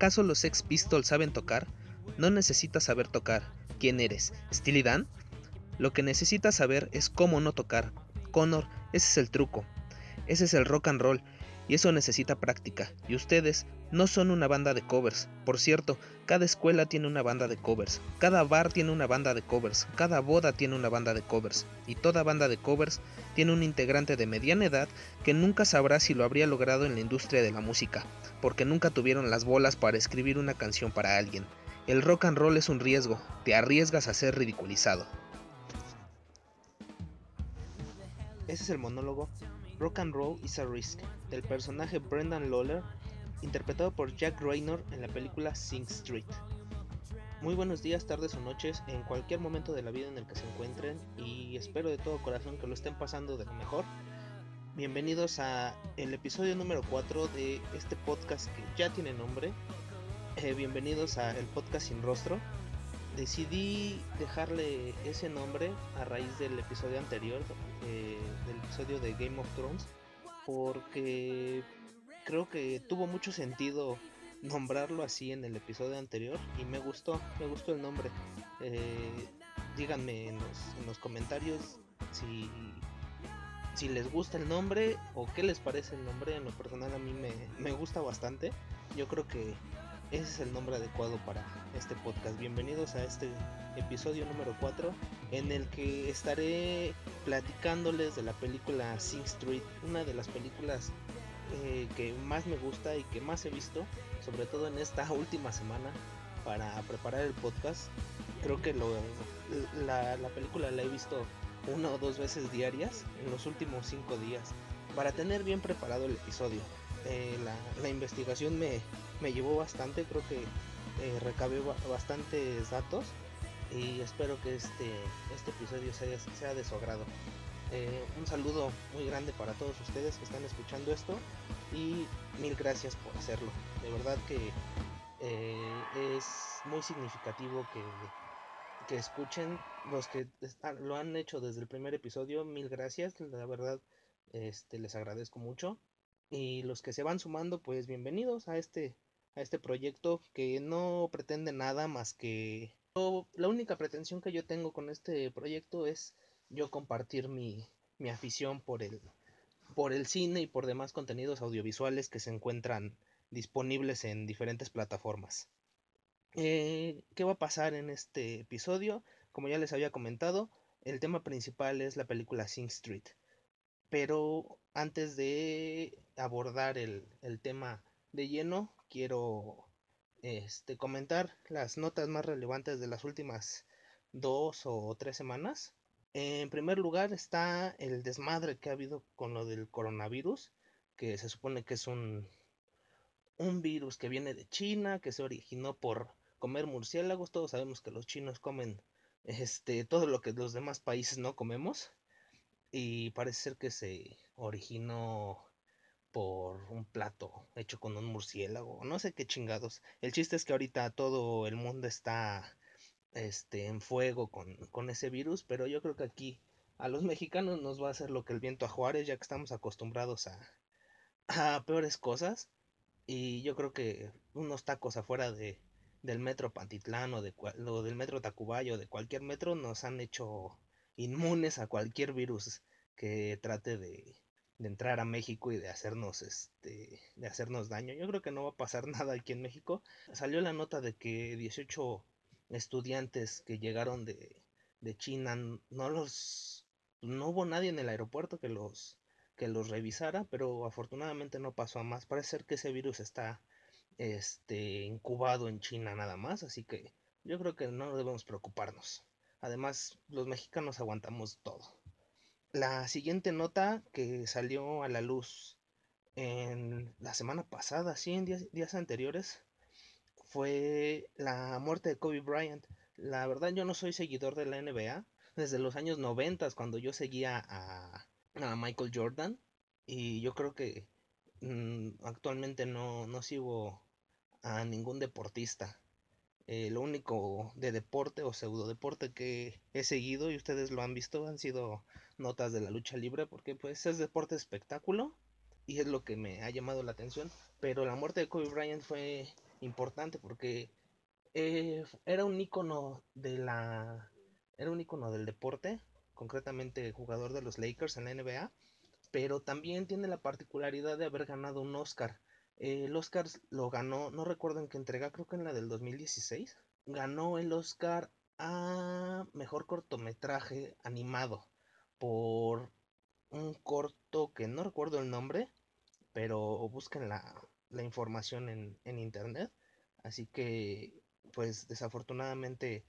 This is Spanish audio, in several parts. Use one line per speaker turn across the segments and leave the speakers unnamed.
¿Acaso los Sex Pistols saben tocar? No necesitas saber tocar. ¿Quién eres? ¿Steely Dan? Lo que necesitas saber es cómo no tocar. Connor, ese es el truco. Ese es el rock and roll. Y eso necesita práctica. Y ustedes no son una banda de covers. Por cierto, cada escuela tiene una banda de covers. Cada bar tiene una banda de covers. Cada boda tiene una banda de covers. Y toda banda de covers tiene un integrante de mediana edad que nunca sabrá si lo habría logrado en la industria de la música, porque nunca tuvieron las bolas para escribir una canción para alguien. El rock and roll es un riesgo, te arriesgas a ser ridiculizado. Ese es el monólogo Rock and Roll is a Risk del personaje Brendan Lawler, interpretado por Jack Raynor en la película Sing Street. Muy buenos días, tardes o noches, en cualquier momento de la vida en el que se encuentren y espero de todo corazón que lo estén pasando de lo mejor. Bienvenidos a el episodio número 4 de este podcast que ya tiene nombre. Eh, bienvenidos a el podcast sin rostro. Decidí dejarle ese nombre a raíz del episodio anterior, eh, del episodio de Game of Thrones, porque creo que tuvo mucho sentido nombrarlo así en el episodio anterior y me gustó, me gustó el nombre. Eh, díganme en los, comentarios si, si les gusta el nombre o qué les parece el nombre. En lo personal a mí me, me gusta bastante. Yo creo que ese es el nombre adecuado para este podcast. Bienvenidos a este episodio número 4 en el que estaré platicándoles de la película Sing Street, una de las películas eh, que más me gusta y que más he visto, sobre todo en esta última semana para preparar el podcast. Creo que la, película la he visto una o dos veces diarias en los últimos cinco días para tener bien preparado el episodio. Eh, la, investigación me, me, llevó bastante, creo que eh, recabé bastantes datos y espero que este, este episodio sea, sea de su agrado. Eh, un saludo muy grande para todos ustedes que están escuchando esto y mil gracias por hacerlo. De verdad que eh, es muy significativo que, que escuchen los que lo han hecho desde el primer episodio. Mil gracias, la verdad este, les agradezco mucho. Y los que se van sumando, pues bienvenidos a este, a este proyecto que no pretende nada más que... La única pretensión que yo tengo con este proyecto es yo compartir mi, afición por el, por el cine y por demás contenidos audiovisuales que se encuentran disponibles en diferentes plataformas. Eh, ¿Qué va a pasar en este episodio? Como ya les había comentado, el tema principal es la película Sing Street. Pero antes de abordar el, tema de lleno, quiero este, comentar las notas más relevantes de las últimas dos o tres semanas. En primer lugar está el desmadre que ha habido con lo del coronavirus, que se supone que es un, un virus que viene de China, que se originó por comer murciélagos. Todos sabemos que los chinos comen este, todo lo que los demás países no comemos. Y parece ser que se originó por un plato hecho con un murciélago. No sé qué chingados. El chiste es que ahorita todo el mundo está este, en fuego con, ese virus, pero yo creo que aquí a los mexicanos nos va a hacer lo que el viento a Juárez, ya que estamos acostumbrados a, a peores cosas. Y yo creo que unos tacos afuera de, del metro Pantitlán o, de, o del metro Tacubayo, de cualquier metro, nos han hecho inmunes a cualquier virus que trate de, de entrar a México y de hacernos este de hacernos daño. Yo creo que no va a pasar nada aquí en México. Salió la nota de que 18 estudiantes que llegaron de, China, no los, no hubo nadie en el aeropuerto que los, que los revisara, pero afortunadamente no pasó a más. Parece ser que ese virus está este, incubado en China nada más, así que yo creo que no debemos preocuparnos. Además, los mexicanos aguantamos todo. La siguiente nota que salió a la luz en la semana pasada, sí, en días, días anteriores, fue la muerte de Kobe Bryant. La verdad yo no soy seguidor de la NBA. Desde los años 90 cuando yo seguía a, Michael Jordan. Y yo creo que mm, actualmente no, no sigo a ningún deportista. Eh, lo único de deporte o pseudo deporte que he seguido y ustedes lo han visto han sido notas de la lucha libre porque pues es deporte espectáculo y es lo que me ha llamado la atención. Pero la muerte de Kobe Bryant fue importante porque eh, era un ícono de la era un ícono del deporte, concretamente jugador de los Lakers en la NBA, pero también tiene la particularidad de haber ganado un Oscar. Eh, el Oscar lo ganó, no recuerdo en qué entrega, creo que en la del 2016. Ganó el Oscar a mejor cortometraje animado por un corto que no recuerdo el nombre, pero busquen la, información en, en, internet. Así que, pues desafortunadamente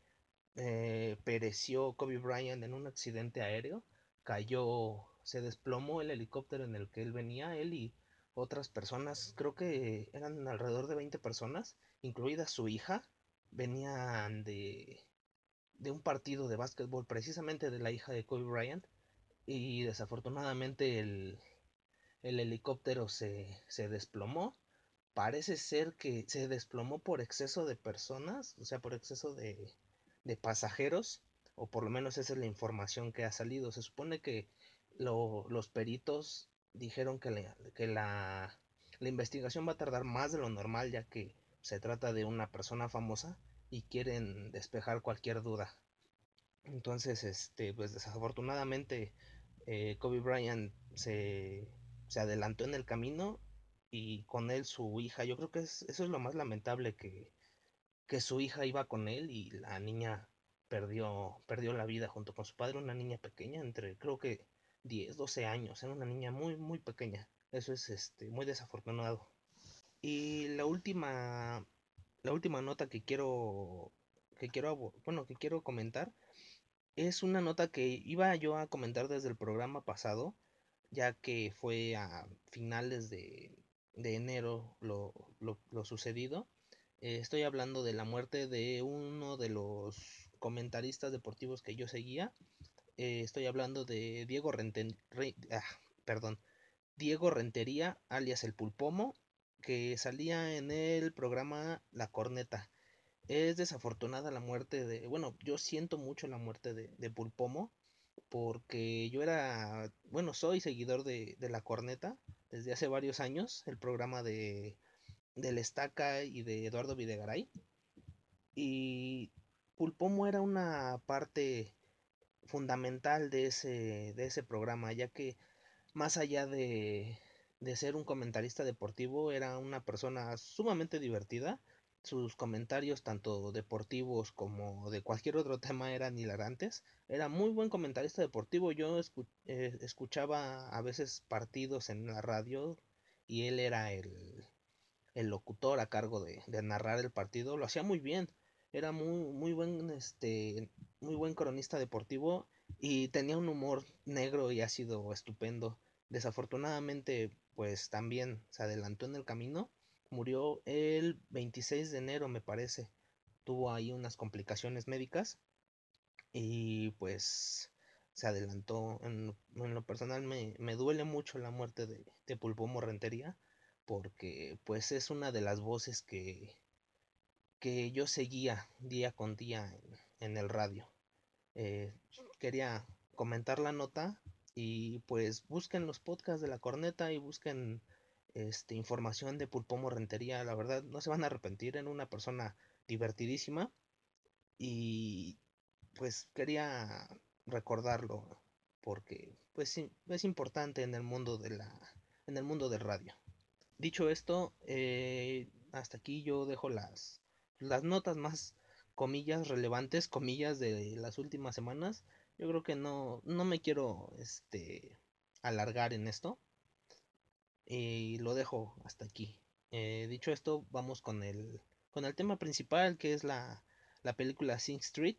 eh, pereció Kobe Bryant en un accidente aéreo. Cayó, se desplomó el helicóptero en el que él venía, él y otras personas, creo que eran alrededor de 20 personas, incluida su hija, venían de, de un partido de básquetbol precisamente de la hija de Kobe Bryant y desafortunadamente el, el helicóptero se, se desplomó. Parece ser que se desplomó por exceso de personas, o sea, por exceso de, de pasajeros, o por lo menos esa es la información que ha salido. Se supone que los peritos dijeron que, que la, la, investigación va a tardar más de lo normal, ya que se trata de una persona famosa y quieren despejar cualquier duda. Entonces, este, pues desafortunadamente eh, Kobe Bryant se, se, adelantó en el camino y con él su hija. Yo creo que eso es lo más lamentable que, que su hija iba con él y la niña perdió, perdió la vida junto con su padre, una niña pequeña, entre creo que 10, 12 años, era una niña muy, muy pequeña. Eso es este, muy desafortunado. Y la última, la última nota que quiero, que quiero, bueno, que quiero comentar es una nota que iba yo a comentar desde el programa pasado, ya que fue a finales de, de enero lo, lo, sucedido. Eh, estoy hablando de la muerte de uno de los comentaristas deportivos que yo seguía. Eh, estoy hablando de Diego Renten, ah, perdón, Diego Rentería, alias el Pulpomo, que salía en el programa La Corneta. Es desafortunada la muerte de, bueno, yo siento mucho la muerte de, Pulpomo, porque yo era, bueno, soy seguidor de, La Corneta desde hace varios años, el programa de del Estaca y de Eduardo Videgaray. Y Pulpomo era una parte fundamental de ese, de ese programa, ya que más allá de, de ser un comentarista deportivo, era una persona sumamente divertida sus comentarios, tanto deportivos como de cualquier otro tema, eran hilarantes. Era muy buen comentarista deportivo. Yo eh, escuchaba a veces partidos en la radio y él era el, el locutor a cargo de, de, narrar el partido. Lo hacía muy bien. Era muy, muy buen, este, muy buen cronista deportivo y tenía un humor negro y ácido estupendo. Desafortunadamente, pues también se adelantó en el camino murió el 26 de enero, me parece. Tuvo ahí unas complicaciones médicas y pues se adelantó. En, lo personal me, duele mucho la muerte de, de Pulpo Rentería porque pues es una de las voces que, que yo seguía día con día en, el radio. Eh, quería comentar la nota y pues busquen los podcasts de la corneta y busquen este, información de Pulpomo Rentería, la verdad no se van a arrepentir, en una persona divertidísima y pues quería recordarlo porque pues es importante en el mundo de la en el mundo del radio. Dicho esto, eh, hasta aquí yo dejo las las notas más comillas relevantes, comillas de las últimas semanas. Yo creo que no no me quiero este alargar en esto y lo dejo hasta aquí. Eh, dicho esto, vamos con el, con el tema principal que es la, la película Sing Street.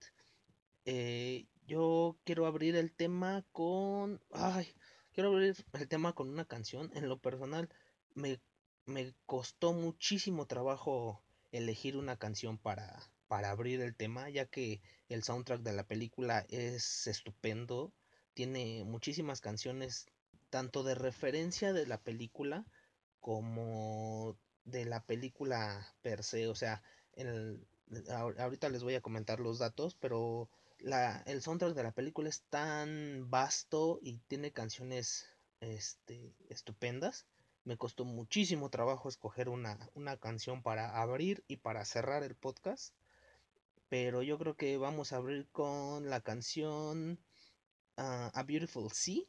Eh, yo quiero abrir el tema con... Ay, quiero abrir el tema con una canción. En lo personal, me, me costó muchísimo trabajo elegir una canción para, para abrir el tema, ya que el soundtrack de la película es estupendo. Tiene muchísimas canciones tanto de referencia de la película como de la película per se. O sea, el, ahorita les voy a comentar los datos, pero la, el soundtrack de la película es tan vasto y tiene canciones este, estupendas Me costó muchísimo trabajo escoger una, canción para abrir y para cerrar el podcast. Pero yo creo que vamos a abrir con la canción ah, A Beautiful Sea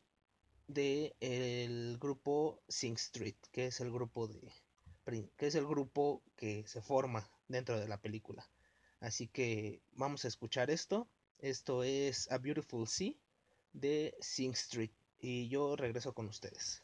de el grupo Sing Street, que es el grupo de que es el grupo que se forma dentro de la película. Así que vamos a escuchar esto. Esto es A Beautiful Sea de Sing Street y yo regreso con ustedes.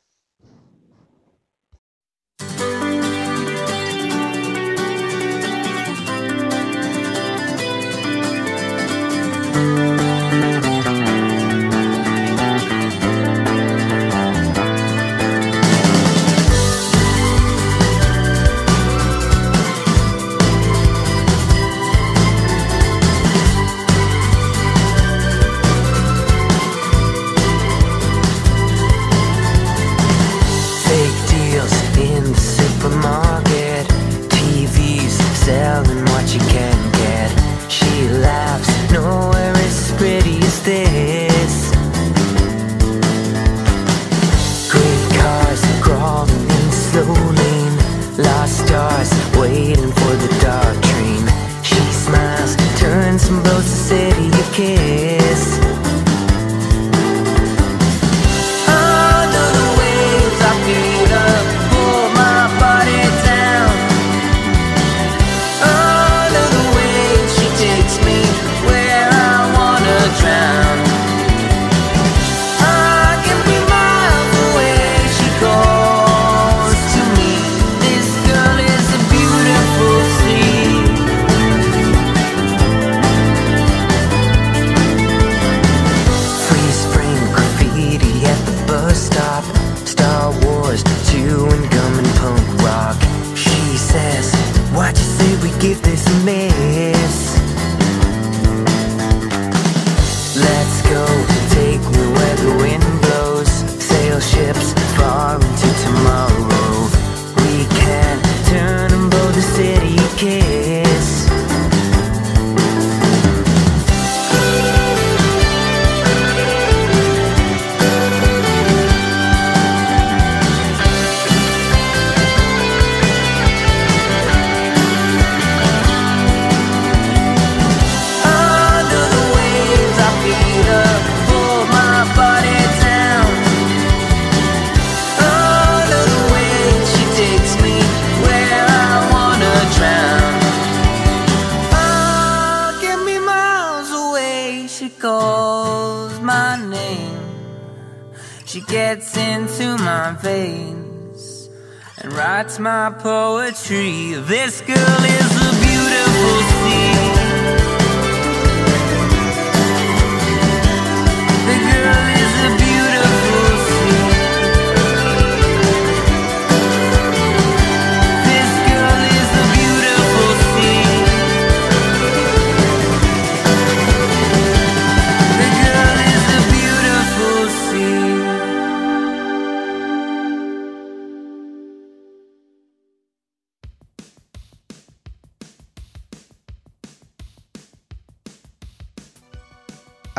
My poetry. This girl is a beautiful sea.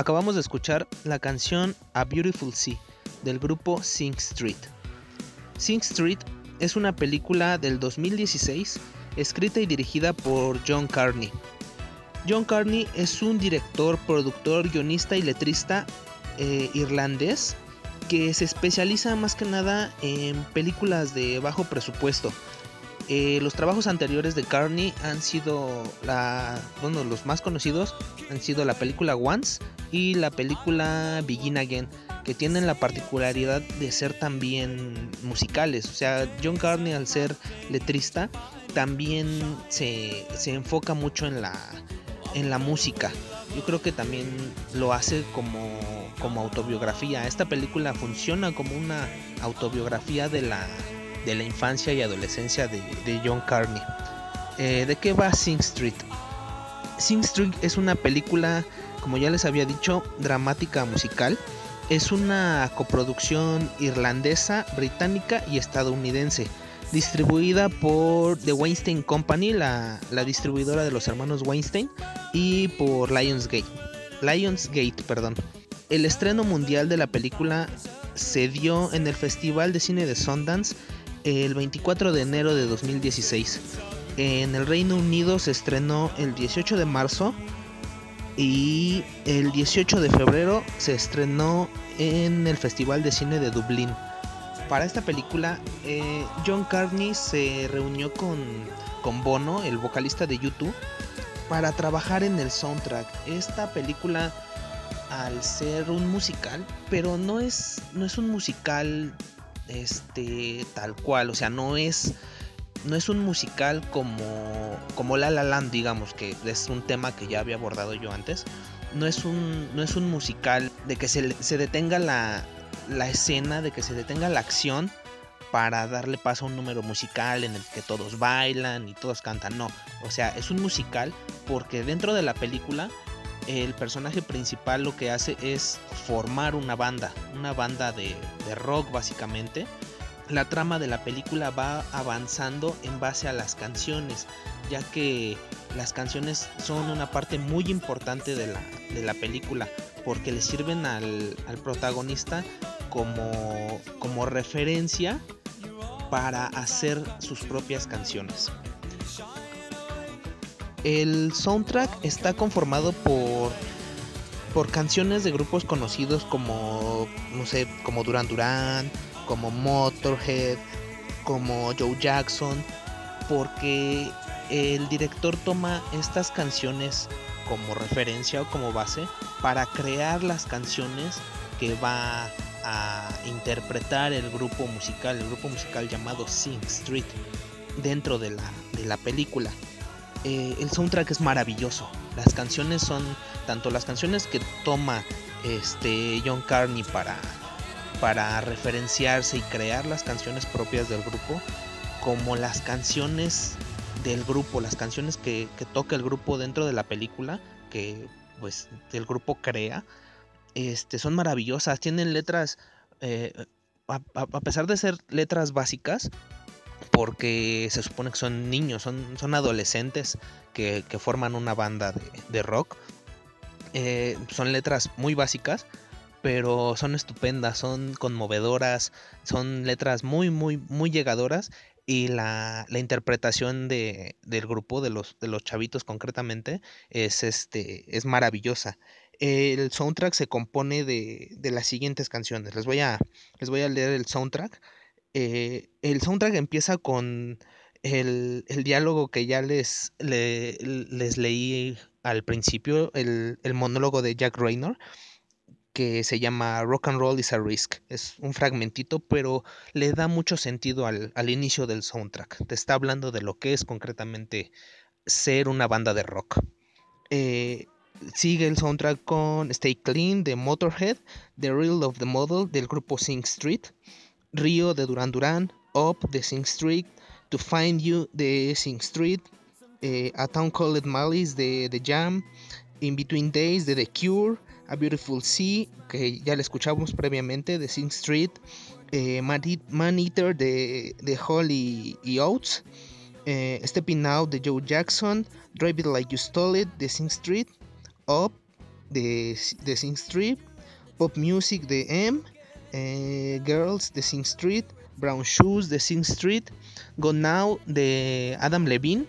Acabamos de escuchar la canción A Beautiful Sea del grupo Sing Street. Sing Street es una película del 2016 escrita y dirigida por John Carney. John Carney es un director, productor, guionista y letrista eh, irlandés que se especializa más que nada en películas de bajo presupuesto eh, los trabajos anteriores de Carney han sido la, bueno, los más conocidos han sido la película Once y la película Begin Again, que tienen la particularidad de ser también musicales. O sea, John Carney al ser letrista también se, se enfoca mucho en la, en la música. Yo creo que también lo hace como, como autobiografía. Esta película funciona como una autobiografía de la, de la infancia y adolescencia de, John Carney. Eh, ¿De qué va Sing Street? Sing Street es una película, como ya les había dicho, dramática musical. Es una coproducción irlandesa, británica y estadounidense, distribuida por The Weinstein Company, la, la distribuidora de los hermanos Weinstein, y por Lionsgate. Lionsgate, perdón. El estreno mundial de la película se dio en el Festival de Cine de Sundance el 24 de enero de 2016. En el Reino Unido se estrenó el 18 de marzo y el 18 de febrero se estrenó en el Festival de Cine de Dublín. Para esta película, eh, John Carney se reunió con, con Bono, el vocalista de YouTube, para trabajar en el soundtrack. Esta película, al ser un musical, pero no es, no es un musical este, tal cual, o sea, no es no es un musical como, como La La Land, digamos, que es un tema que ya había abordado yo antes. No es un, no es un musical de que se, se detenga la, la escena, de que se detenga la acción para darle paso a un número musical en el que todos bailan y todos cantan. No, o sea, es un musical porque dentro de la película el personaje principal lo que hace es formar una banda, una banda de, de rock básicamente la trama de la película va avanzando en base a las canciones, ya que las canciones son una parte muy importante de la, película, porque le sirven al, protagonista como, como referencia para hacer sus propias canciones. El soundtrack está conformado por por canciones de grupos conocidos como no sé, como Duran Duran, como Motorhead, como Joe Jackson, porque el director toma estas canciones como referencia o como base para crear las canciones que va a interpretar el grupo musical, el grupo musical llamado Sing Street, dentro de la, de la película. Eh, el soundtrack es maravilloso. Las canciones son tanto las canciones que toma este John Carney para para referenciarse y crear las canciones propias del grupo, como las canciones del grupo, las canciones que, toca el grupo dentro de la película, que pues el grupo crea, este, son maravillosas, tienen letras, eh, a, pesar de ser letras básicas, porque se supone que son niños, son, son adolescentes que, forman una banda de, rock, eh, son letras muy básicas, pero son estupendas, son conmovedoras, son letras muy, muy, muy llegadoras y la, interpretación de, del grupo, de los, de los chavitos concretamente, es, este, es maravillosa. El soundtrack se compone de, de las siguientes canciones. Les voy a, les voy a leer el soundtrack. Eh, el soundtrack empieza con el, diálogo que ya les, les leí al principio, el, el monólogo de Jack Raynor que se llama Rock and Roll is a Risk. Es un fragmentito, pero le da mucho sentido al, inicio del soundtrack. Te está hablando de lo que es concretamente ser una banda de rock. Eh, sigue el soundtrack con Stay Clean de Motorhead, The Real of the Model del grupo Sing Street, Rio de Duran Duran, Up de Sing Street, To Find You de Sing Street, eh, A Town Called Malice de The Jam, In Between Days de The Cure, a Beautiful Sea, que ya le escuchamos previamente, de Sing Street, eh, Man Eater de, de Hall Oates, eh, Stepping Out de Joe Jackson, Drive It Like You Stole It de Sing Street, Up de, de Sing Street, Pop Music de M, eh, Girls de Sing Street, Brown Shoes de Sing Street, Go Now de Adam Levine,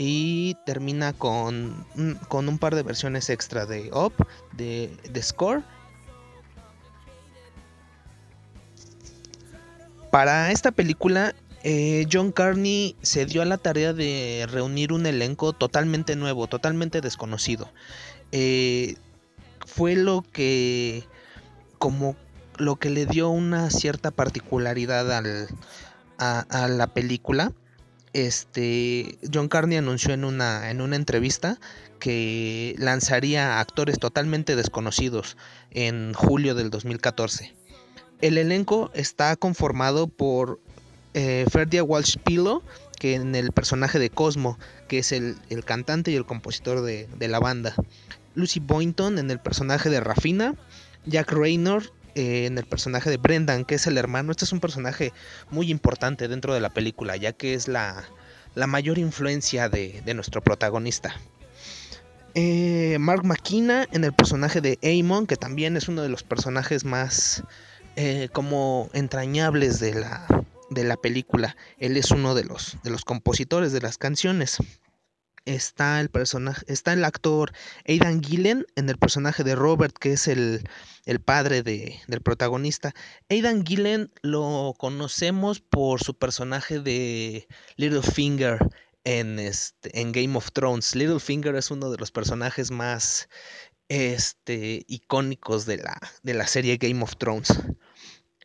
y termina con, con un par de versiones extra de Up, de, Score. Para esta película, eh, John Carney se dio a la tarea de reunir un elenco totalmente nuevo, totalmente desconocido. Eh, fue lo que, como lo que le dio una cierta particularidad al, a la película este, John Carney anunció en una, en una entrevista que lanzaría actores totalmente desconocidos en julio del 2014. El elenco está conformado por eh, Walsh Pilo, que en el personaje de Cosmo, que es el, cantante y el compositor de, de, la banda. Lucy Boynton en el personaje de Rafina. Jack Raynor eh, en el personaje de Brendan, que es el hermano. Este es un personaje muy importante dentro de la película, ya que es la, mayor influencia de, nuestro protagonista. Eh, Mark McKenna en el personaje de Amon, que también es uno de los personajes más eh, como entrañables de la, de la película. Él es uno de los, de los compositores de las canciones. Está el personaje, está el actor Aidan Gillen en el personaje de Robert, que es el, padre de, del protagonista. Aidan Gillen lo conocemos por su personaje de Littlefinger en, este, en Game of Thrones. Littlefinger es uno de los personajes más este, icónicos de la, de la serie Game of Thrones.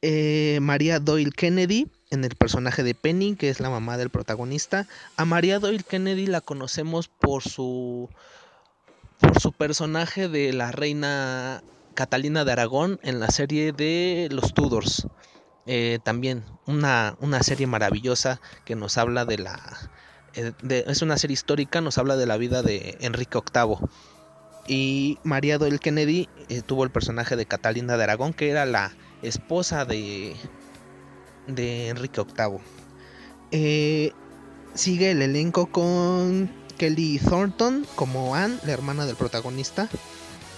Eh, María Doyle Kennedy en el personaje de Penny, que es la mamá del protagonista. A María Doyle Kennedy la conocemos por su por su personaje de la reina Catalina de Aragón en la serie de los Tudors. Eh, también una, una, serie maravillosa que nos habla de la... Eh, es una serie histórica, nos habla de la vida de Enrique VIII. Y María Doyle Kennedy tuvo el personaje de Catalina de Aragón, que era la esposa de, de Enrique VIII. Eh, sigue el elenco con Kelly Thornton como Anne, la hermana del protagonista.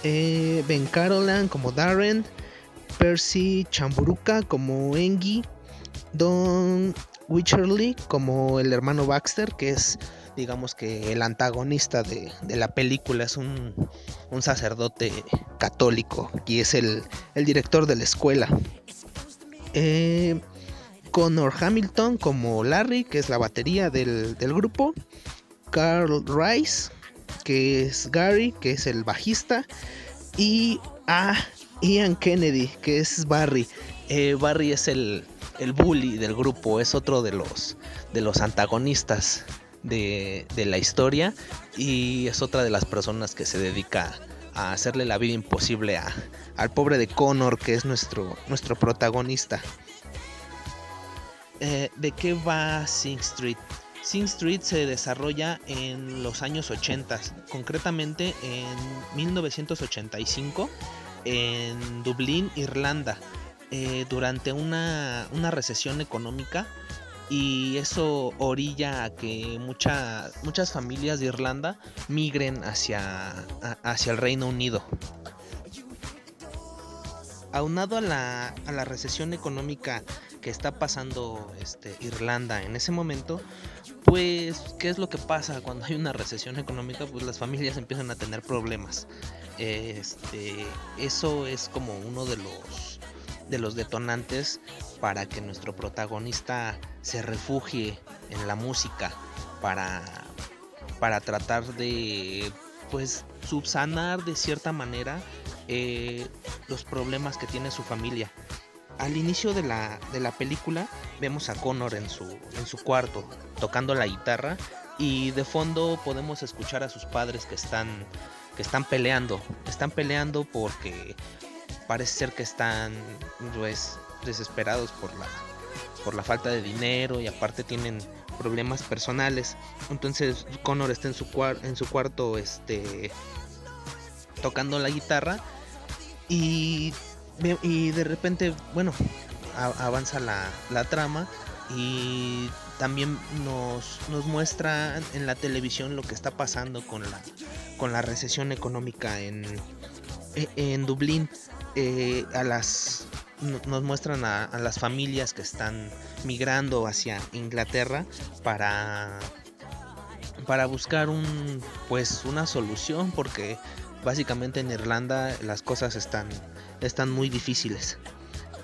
Eh, ben Carolan como Darren. Percy Chamburuka como Engie. Don Witcherly como el hermano Baxter, que es digamos que el antagonista de, la película es un, sacerdote católico y es el, director de la escuela. Eh, Connor Hamilton como Larry, que es la batería del, grupo. Carl Rice, que es Gary, que es el bajista. Y a Ian Kennedy, que es Barry. Eh, Barry es el, el bully del grupo, es otro de los, de los antagonistas de, la historia y es otra de las personas que se dedica a hacerle la vida imposible a, al pobre de Connor, que es nuestro, nuestro protagonista. Eh, ¿De qué va Sing Street? Sing Street se desarrolla en los años 80, concretamente en 1985, en Dublín, Irlanda, eh, durante una, una recesión económica y eso orilla a que muchas familias de Irlanda migren hacia, hacia el Reino Unido. Aunado a la, a la recesión económica que está pasando este, Irlanda en ese momento, pues, ¿qué es lo que pasa cuando hay una recesión económica? Pues las familias empiezan a tener problemas. Este, eso es como uno de los, de los detonantes para que nuestro protagonista se refugie en la música para, para tratar de pues subsanar de cierta manera eh, los problemas que tiene su familia. Al inicio de la, de la película vemos a Connor en su, en su cuarto tocando la guitarra y de fondo podemos escuchar a sus padres que están, que están peleando. Están peleando porque parece ser que están pues, desesperados por la, por la falta de dinero y aparte tienen problemas personales. Entonces Connor está en su, en su cuarto este, tocando la guitarra y, y de repente, bueno, avanza la, la, trama y también nos, nos muestra en la televisión lo que está pasando con la, con la recesión económica en, en Dublín. Eh, a las nos muestran a, las familias que están migrando hacia Inglaterra para para buscar un pues una solución porque básicamente en Irlanda las cosas están están muy difíciles.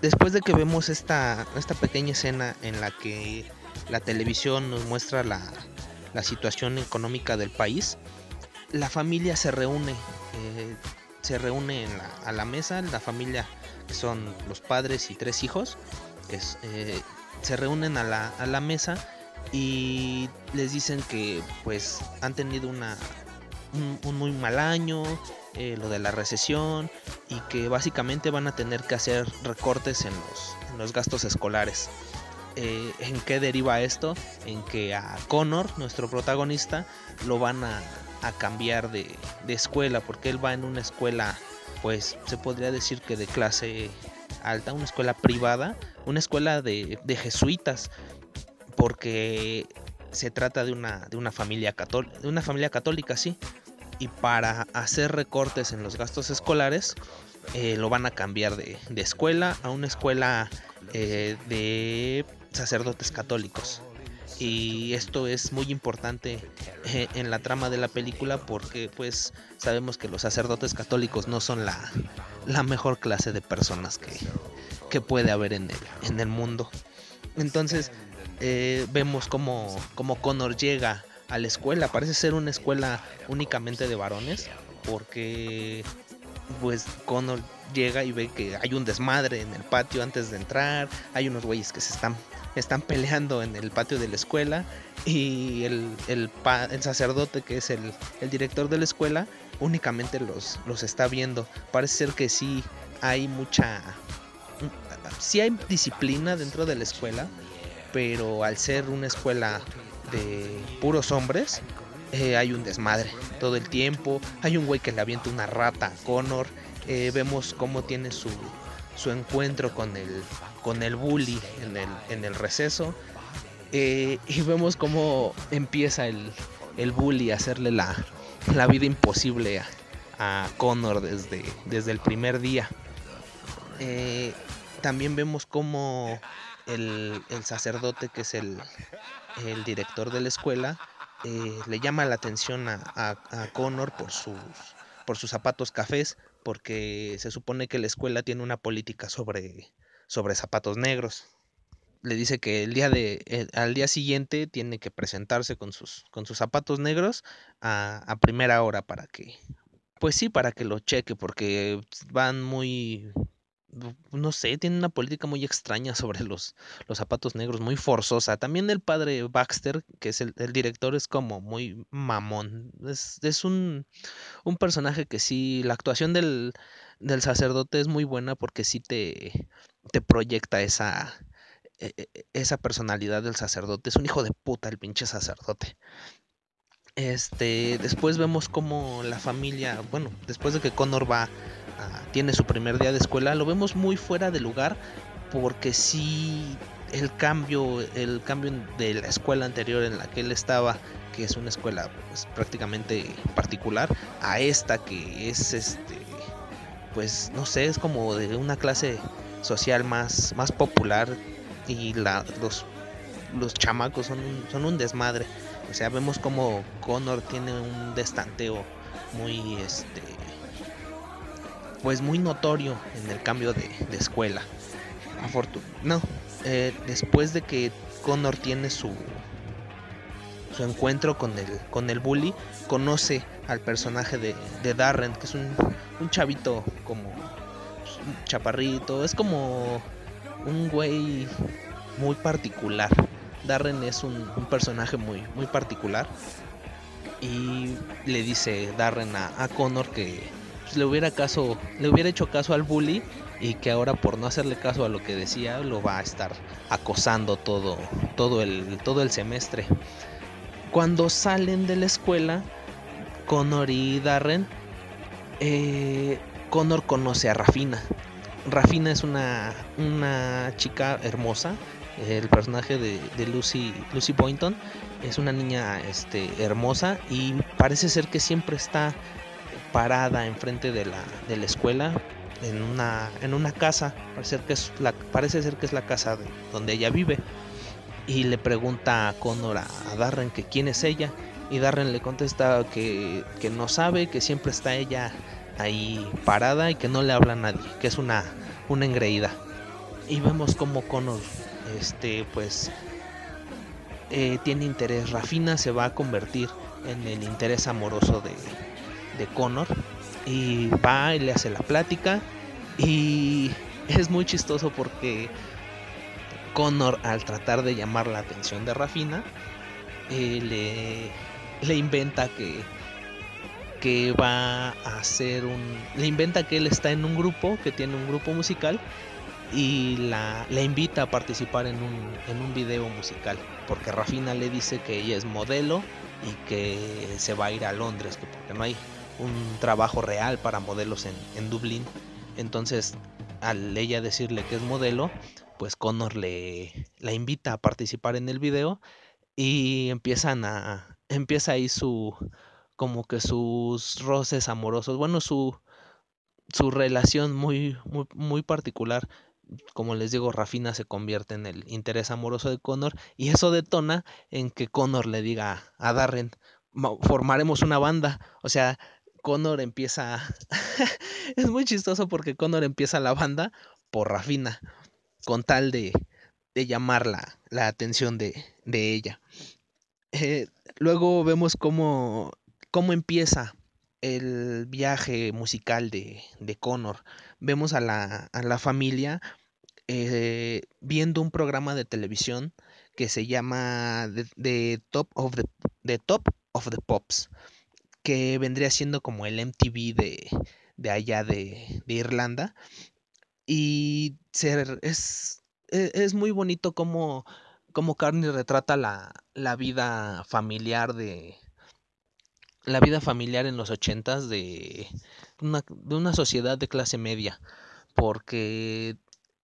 Después de que vemos esta esta pequeña escena en la que la televisión nos muestra la, la situación económica del país la familia se reúne eh, se reúne a la mesa la familia son los padres y tres hijos, eh, se reúnen a la, a la, mesa y les dicen que pues han tenido una, un, muy mal año, eh, lo de la recesión y que básicamente van a tener que hacer recortes en los, en los gastos escolares. Eh, ¿En qué deriva esto? En que a Connor, nuestro protagonista, lo van a, a cambiar de, de, escuela porque él va en una escuela pues se podría decir que de clase alta, una escuela privada, una escuela de, jesuitas, porque se trata de una, de una familia católica, de una familia católica, sí, y para hacer recortes en los gastos escolares, eh, lo van a cambiar de, escuela a una escuela eh, de sacerdotes católicos. Y esto es muy importante eh, en la trama de la película porque pues sabemos que los sacerdotes católicos no son la, la mejor clase de personas que, que puede haber en el, en el mundo. Entonces vemos como, como Connor llega a la escuela. Parece ser una escuela únicamente de varones porque pues Connor llega y ve que hay un desmadre en el patio antes de entrar, hay unos güeyes que se están, están peleando en el patio de la escuela y el, el, sacerdote que es el, el, director de la escuela únicamente los, los está viendo. Parece ser que sí hay mucha... Sí hay disciplina dentro de la escuela, pero al ser una escuela de puros hombres, eh, hay un desmadre todo el tiempo. Hay un güey que le avienta una rata a Connor. Eh, vemos cómo tiene su, su encuentro con el, con el bully en el, en el receso. Eh, y vemos cómo empieza el, el bully a hacerle la, la vida imposible a, a, Connor desde, desde el primer día. también vemos cómo el, el, sacerdote, que es el, el director de la escuela, eh, le llama la atención a, Connor por sus, por sus zapatos cafés, porque se supone que la escuela tiene una política sobre, zapatos negros. Le dice que el día de, al día siguiente tiene que presentarse con sus, con sus zapatos negros a, a primera hora para que, pues sí, para que lo cheque, porque van muy, no sé, tiene una política muy extraña sobre los, los zapatos negros, muy forzosa. También el padre Baxter, que es el, director, es como muy mamón. Es, es un, un, personaje que sí, la actuación del, del, sacerdote es muy buena porque sí te, te proyecta esa, e, e, e, esa personalidad del sacerdote. Es un hijo de puta el pinche sacerdote. Este, después vemos como la familia, bueno, después de que Connor va tiene su primer día de escuela, lo vemos muy fuera de lugar porque si el cambio, el cambio de la escuela anterior en la que él estaba, que es una escuela pues, prácticamente particular, a esta que es este, pues no sé, es como de una clase social más, más popular y la, los, los chamacos son son un desmadre. O sea, vemos como Connor tiene un destanteo muy este pues muy notorio en el cambio de, escuela. no, eh, después de que Connor tiene su su encuentro con el con el bully, conoce al personaje de, Darren, que es un, un chavito como un chaparrito, es como un güey muy particular. Darren es un, personaje muy, muy particular. Y le dice Darren a, Connor que, pues, le hubiera caso, le hubiera hecho caso al bully y que ahora por no hacerle caso a lo que decía lo va a estar acosando todo, todo el, todo el semestre. Cuando salen de la escuela, Connor y Darren, eh, Connor conoce a Rafina. Rafina es una, una chica hermosa. El personaje de, Lucy, Lucy Boynton es una niña este, hermosa y parece ser que siempre está parada enfrente de la, de la escuela en una, en una casa, parece ser, que es la, parece ser que es la casa de, donde ella vive. Y le pregunta a Connor a, Darren que quién es ella. Y Darren le contesta que, que, no sabe, que siempre está ella ahí parada y que no le habla a nadie, que es una, una engreída. Y vemos como Connor, este, pues, eh, tiene interés. Rafina se va a convertir en el interés amoroso de, de Connor y va y le hace la plática y es muy chistoso porque Connor al tratar de llamar la atención de Rafina eh, le, le inventa que que va a hacer un le inventa que él está en un grupo que tiene un grupo musical y la, invita a participar en un, en un video musical porque Rafina le dice que ella es modelo y que se va a ir a Londres que porque no hay un trabajo real para modelos en, Dublín. Entonces, al ella decirle que es modelo, pues Connor le la invita a participar en el video y empiezan a empieza ahí su como que sus roces amorosos, bueno, su su relación muy muy muy particular. Como les digo, Rafina se convierte en el interés amoroso de Connor y eso detona en que Connor le diga a Darren, formaremos una banda. O sea, Connor empieza... es muy chistoso porque Connor empieza la banda por Rafina, con tal de, de llamar la, atención de, de ella. Eh, luego vemos cómo, cómo empieza el viaje musical de, de Connor. Vemos a la, a la familia eh, viendo un programa de televisión que se llama The, Top of the, the, Top of the Pops, que vendría siendo como el MTV de, de allá de, de Irlanda. Y es, e, es muy bonito como, como Carney retrata la, la vida familiar de, la vida familiar en los ochentas de una, de una sociedad de clase media, porque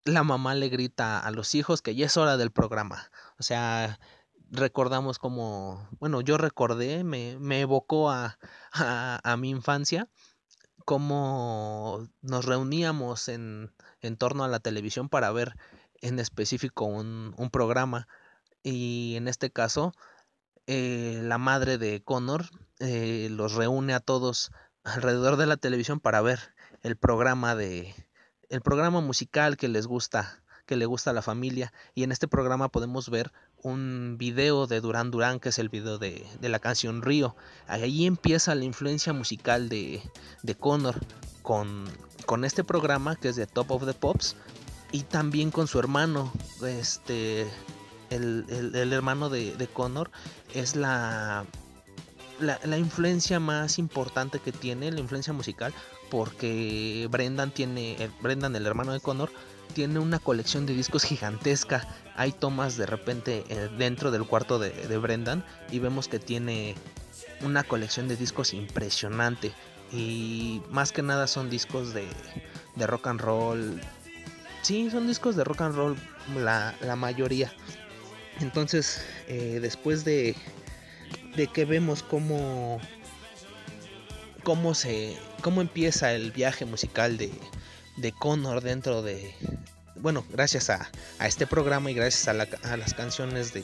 la mamá le grita a los hijos que ya es hora del programa. O sea, recordamos como, bueno, yo recordé, me, me evocó a, a, mi infancia, cómo nos reuníamos en, en torno a la televisión para ver en específico un, un programa. Y en este caso, eh, la madre de Connor eh, los reúne a todos alrededor de la televisión para ver el programa de el programa musical que les gusta que le gusta a la familia y en este programa podemos ver un video de Duran Duran que es el video de, de la canción Río. Ahí empieza la influencia musical de, de Connor con, con este programa que es de Top of the Pops y también con su hermano este el, hermano de, Connor, es la, la, influencia más importante que tiene, la influencia musical, porque Brendan tiene, Brendan, el hermano de Connor, tiene una colección de discos gigantesca. Hay tomas de repente eh, dentro del cuarto de, Brendan y vemos que tiene una colección de discos impresionante. Y más que nada son discos de, de rock and roll. Sí, son discos de rock and roll la, la mayoría. Entonces, eh, después de, de que vemos cómo, cómo, se, cómo empieza el viaje musical de, de Connor dentro de, bueno, gracias a, a este programa y gracias a, la, las canciones de,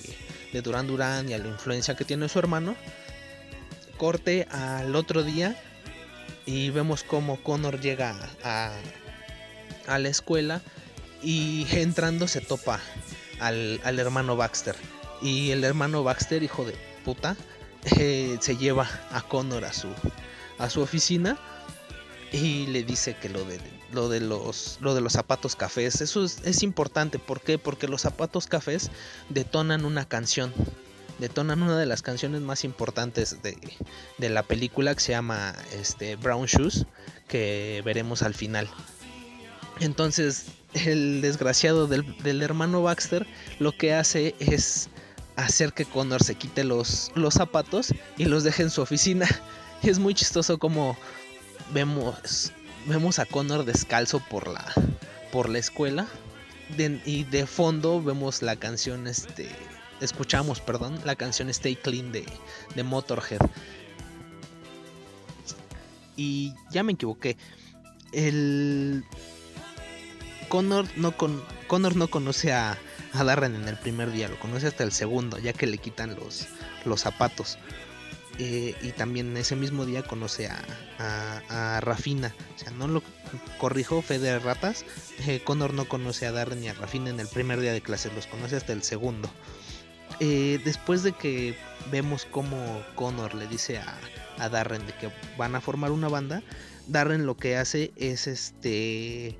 de, Duran Duran y a la influencia que tiene su hermano, corte al otro día y vemos cómo Connor llega a, a la escuela y entrando se topa al, hermano Baxter. Y el hermano Baxter, hijo de puta, eh, se lleva a Connor a su, a su oficina y le dice que lo de, lo de, los, lo de los zapatos cafés, eso es, importante. ¿Por qué? Porque los zapatos cafés detonan una canción. Detonan una de las canciones más importantes de, de la película que se llama este, Brown Shoes, que veremos al final. Entonces, el desgraciado del, hermano Baxter lo que hace es hacer que Connor se quite los, los zapatos y los deje en su oficina. Y es muy chistoso como vemos, vemos a Connor descalzo por la, por la escuela. y de fondo vemos la canción, este, escuchamos, perdón, la canción Stay Clean de, de Motorhead. Y ya me equivoqué. El Connor no, con, Connor no conoce a, a, Darren en el primer día, lo conoce hasta el segundo, ya que le quitan los, los zapatos. Eh, y también ese mismo día conoce a, a, Rafina. O sea, no lo corrijo, fe ratas. Eh, Connor no conoce a Darren ni a Rafina en el primer día de clase, los conoce hasta el segundo. Eh, después de que vemos cómo Connor le dice a, a Darren de que van a formar una banda, Darren lo que hace es este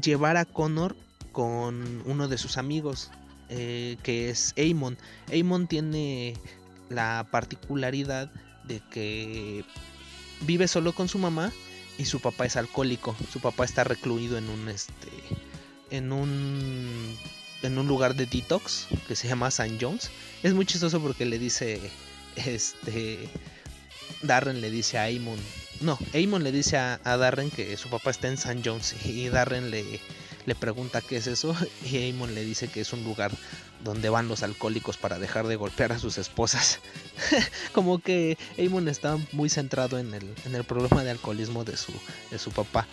llevar a Connor con uno de sus amigos, eh, que es Amon. Amon tiene la particularidad de que vive solo con su mamá y su papá es alcohólico. Su papá está recluido en un este en un en un lugar de detox que se llama St. John's. Es muy chistoso porque le dice este Darren le dice a Amon no, Amon le dice a, Darren que su papá está en St. John's y Darren le, le pregunta qué es eso y Amon le dice que es un lugar donde van los alcohólicos para dejar de golpear a sus esposas. Como que Amon está muy centrado en el, en el problema de alcoholismo de su, de su papá.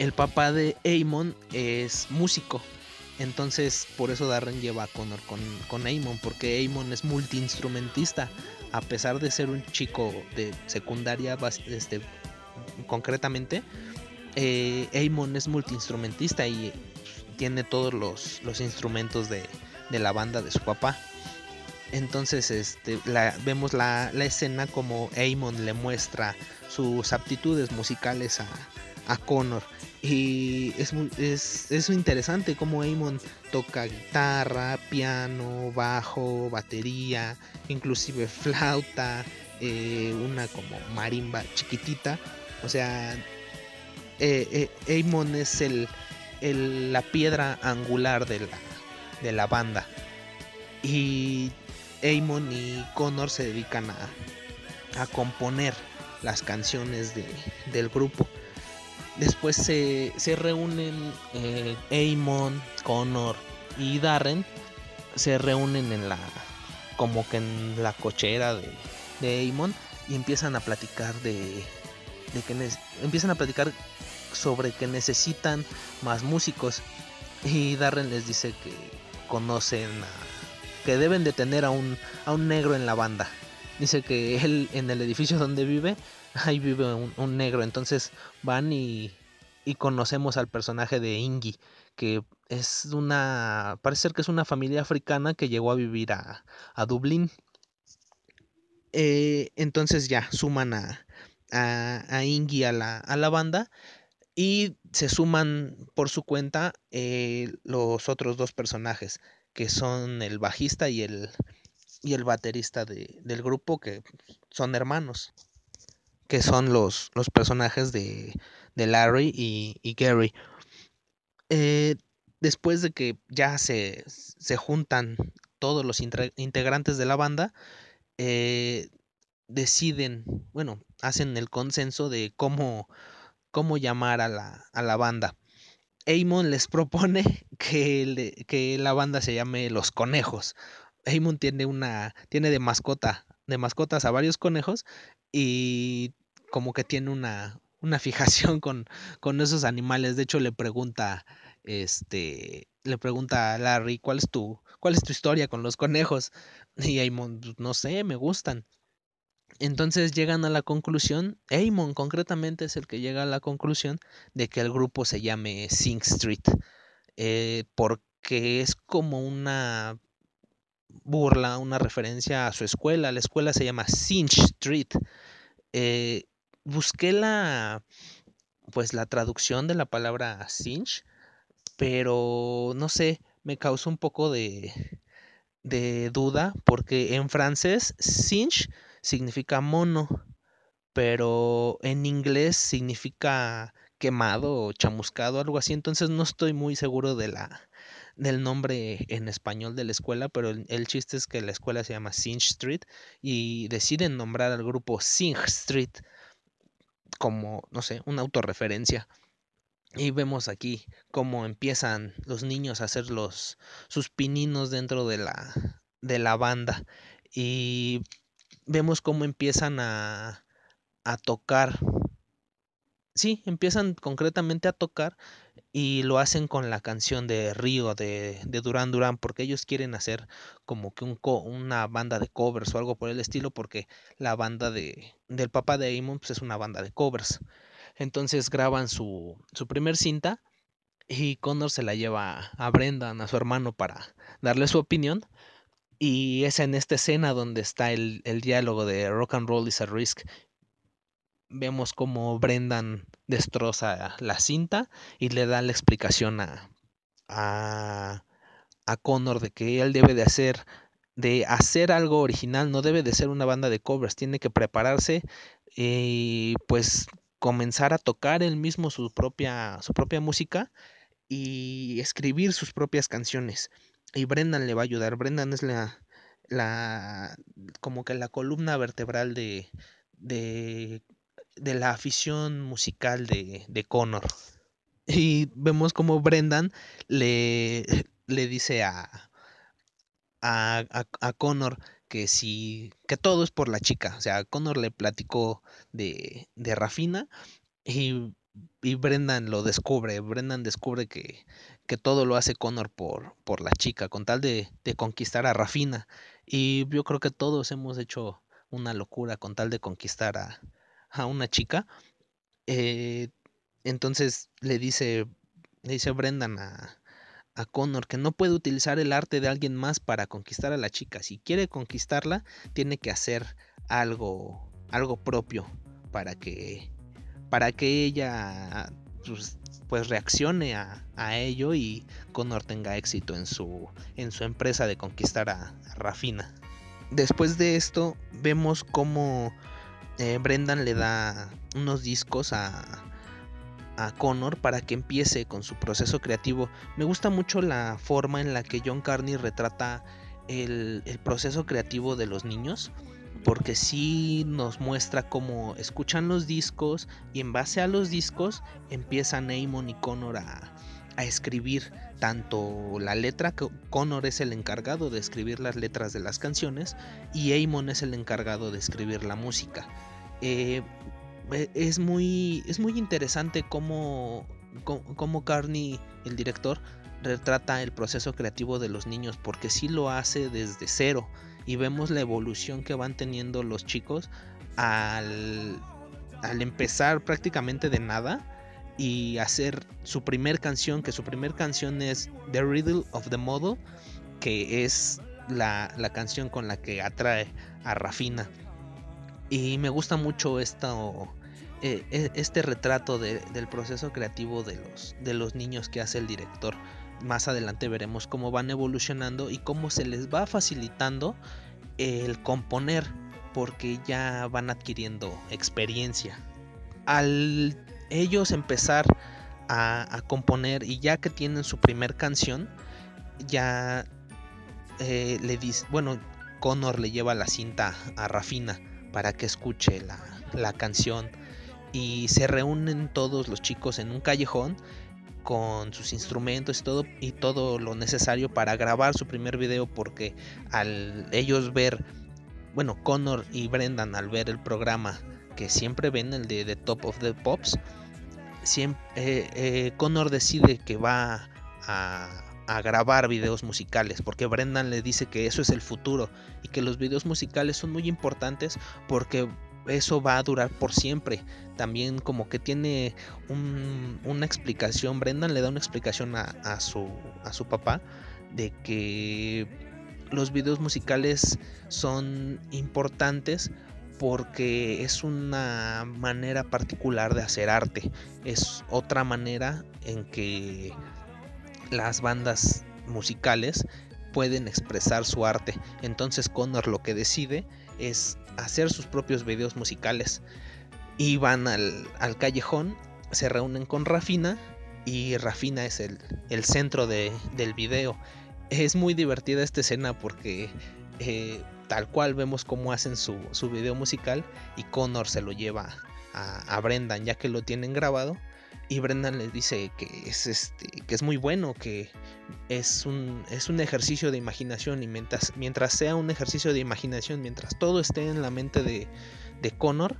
el papá de Amon es músico. Entonces, por eso Darren lleva a Connor con, con Amon, porque Amon es multiinstrumentista. A pesar de ser un chico de secundaria, este, concretamente, eh, Amon es multiinstrumentista y tiene todos los, instrumentos de, la banda de su papá. Entonces, este, vemos la, escena como Amon le muestra sus aptitudes musicales a, Connor. Y es, muy, es, es interesante como Amon toca guitarra, piano, bajo, batería, inclusive flauta, eh, una como marimba chiquitita. O sea, eh, eh, Amon es el, la piedra angular de la, banda. Y Amon y Connor se dedican a, a componer las canciones de, del grupo. Después se, se reúnen eh, Amon, Connor y Darren. Se reúnen en la. como que en la cochera de, de Amon. Y empiezan a platicar de. de que empiezan a platicar sobre que necesitan más músicos. Y Darren les dice que conocen a, que deben de tener a un, a un negro en la banda. Dice que él en el edificio donde vive ahí vive un, negro. Entonces van y, y, conocemos al personaje de Ingi, que es una, parece ser que es una familia africana que llegó a vivir a, a Dublín. Eh, entonces ya suman a, a, a Ingi a la, a la, banda y se suman por su cuenta eh, los otros dos personajes, que son el bajista y el, y el baterista de, del grupo, que son hermanos que son los, los personajes de, de Larry y, Gary. Eh, después de que ya se, se juntan todos los integrantes de la banda, eh, deciden, bueno, hacen el consenso de cómo, cómo llamar a la, a la banda. Amon les propone que, que, la banda se llame Los Conejos. Amon tiene una, tiene de mascota, de mascotas a varios conejos y como que tiene una, una fijación con, con esos animales. De hecho, le pregunta, este, le pregunta a Larry, ¿cuál es tu, cuál es tu historia con los conejos? Y Amon, pues, no sé, me gustan. Entonces llegan a la conclusión, Amon concretamente es el que llega a la conclusión de que el grupo se llame Sing Street, eh, porque es como una burla, una referencia a su escuela. La escuela se llama Sinch Street. Eh, busqué la pues la traducción de la palabra cinch, pero no sé, me causó un poco de, de duda porque en francés cinch significa mono, pero en inglés significa quemado o chamuscado, algo así, entonces no estoy muy seguro de la del nombre en español de la escuela, pero el, el, chiste es que la escuela se llama Cinch Street y deciden nombrar al grupo Sing Street como, no sé, una autorreferencia. Y vemos aquí cómo empiezan los niños a hacer los, sus pininos dentro de la, de la banda. Y vemos cómo empiezan a, a tocar. Sí, empiezan concretamente a tocar y lo hacen con la canción de Río de, de Duran Duran porque ellos quieren hacer como que un una banda de covers o algo por el estilo porque la banda de del papá de Amon pues, es una banda de covers entonces graban su, su primer cinta y Connor se la lleva a Brendan a su hermano para darle su opinión y es en esta escena donde está el, el diálogo de rock and roll is a risk vemos como Brendan destroza la cinta y le da la explicación a, a, a Connor de que él debe de hacer de hacer algo original, no debe de ser una banda de covers, tiene que prepararse y pues comenzar a tocar él mismo su propia, su propia música y escribir sus propias canciones. Y Brendan le va a ayudar. Brendan es la, la como que la columna vertebral de, de de la afición musical de, de Connor. Y vemos como Brendan le, le dice a, a, a, Connor que si que todo es por la chica. O sea, Connor le platicó de, de Rafina y y Brendan lo descubre. Brendan descubre que, que todo lo hace Connor por, por la chica, con tal de, de, conquistar a Rafina. Y yo creo que todos hemos hecho una locura con tal de conquistar a, a una chica. Eh, entonces le dice, le dice Brendan a, a Connor que no puede utilizar el arte de alguien más para conquistar a la chica. Si quiere conquistarla, tiene que hacer algo, algo propio para que para que ella pues, pues reaccione a, ello y Connor tenga éxito en su, en su empresa de conquistar a, Rafina. Después de esto vemos cómo eh, Brendan le da unos discos a, a Connor para que empiece con su proceso creativo. Me gusta mucho la forma en la que John Carney retrata el, el proceso creativo de los niños porque sí nos muestra cómo escuchan los discos y en base a los discos empiezan Amon y Connor a, escribir tanto la letra, que Connor es el encargado de escribir las letras de las canciones y Amon es el encargado de escribir la música. Eh, e, es, muy, es muy interesante cómo, cómo Carney, el director, retrata el proceso creativo de los niños porque sí lo hace desde cero y vemos la evolución que van teniendo los chicos al, al empezar prácticamente de nada y hacer su primer canción, que su primer canción es The Riddle of the Model, que es la, canción con la que atrae a Rafina. Y me gusta mucho esto, eh, e, este retrato del proceso creativo de los, de los niños que hace el director más adelante veremos cómo van evolucionando y cómo se les va facilitando el componer porque ya van adquiriendo experiencia. Al ellos empezar a, componer y ya que tienen su primer canción, ya eh, le dice, bueno, Connor le lleva la cinta a Rafina para que escuche la, la canción y se reúnen todos los chicos en un callejón con sus instrumentos y todo y todo lo necesario para grabar su primer video porque al ellos ver bueno Connor y Brendan al ver el programa que siempre ven el de Top of the Pops siempre, eh, eh, Connor decide que va a, a grabar videos musicales porque Brendan le dice que eso es el futuro y que los videos musicales son muy importantes porque eso va a durar por siempre. También como que tiene una explicación, Brendan le da una explicación a, su, a su papá de que los videos musicales son importantes porque es una manera particular de hacer arte. Es otra manera en que las bandas musicales pueden expresar su arte. Entonces Connor lo que decide es hacer sus propios videos musicales. Y van al, callejón, se reúnen con Rafina y Rafina es el, centro del video. Es muy divertida esta escena porque eh, tal cual vemos cómo hacen su, su, video musical y Connor se lo lleva a Brendan ya que lo tienen grabado y Brendan le dice que es este que es muy bueno que es un es un ejercicio de imaginación y mientras mientras sea un ejercicio de imaginación mientras todo esté en la mente de, de Connor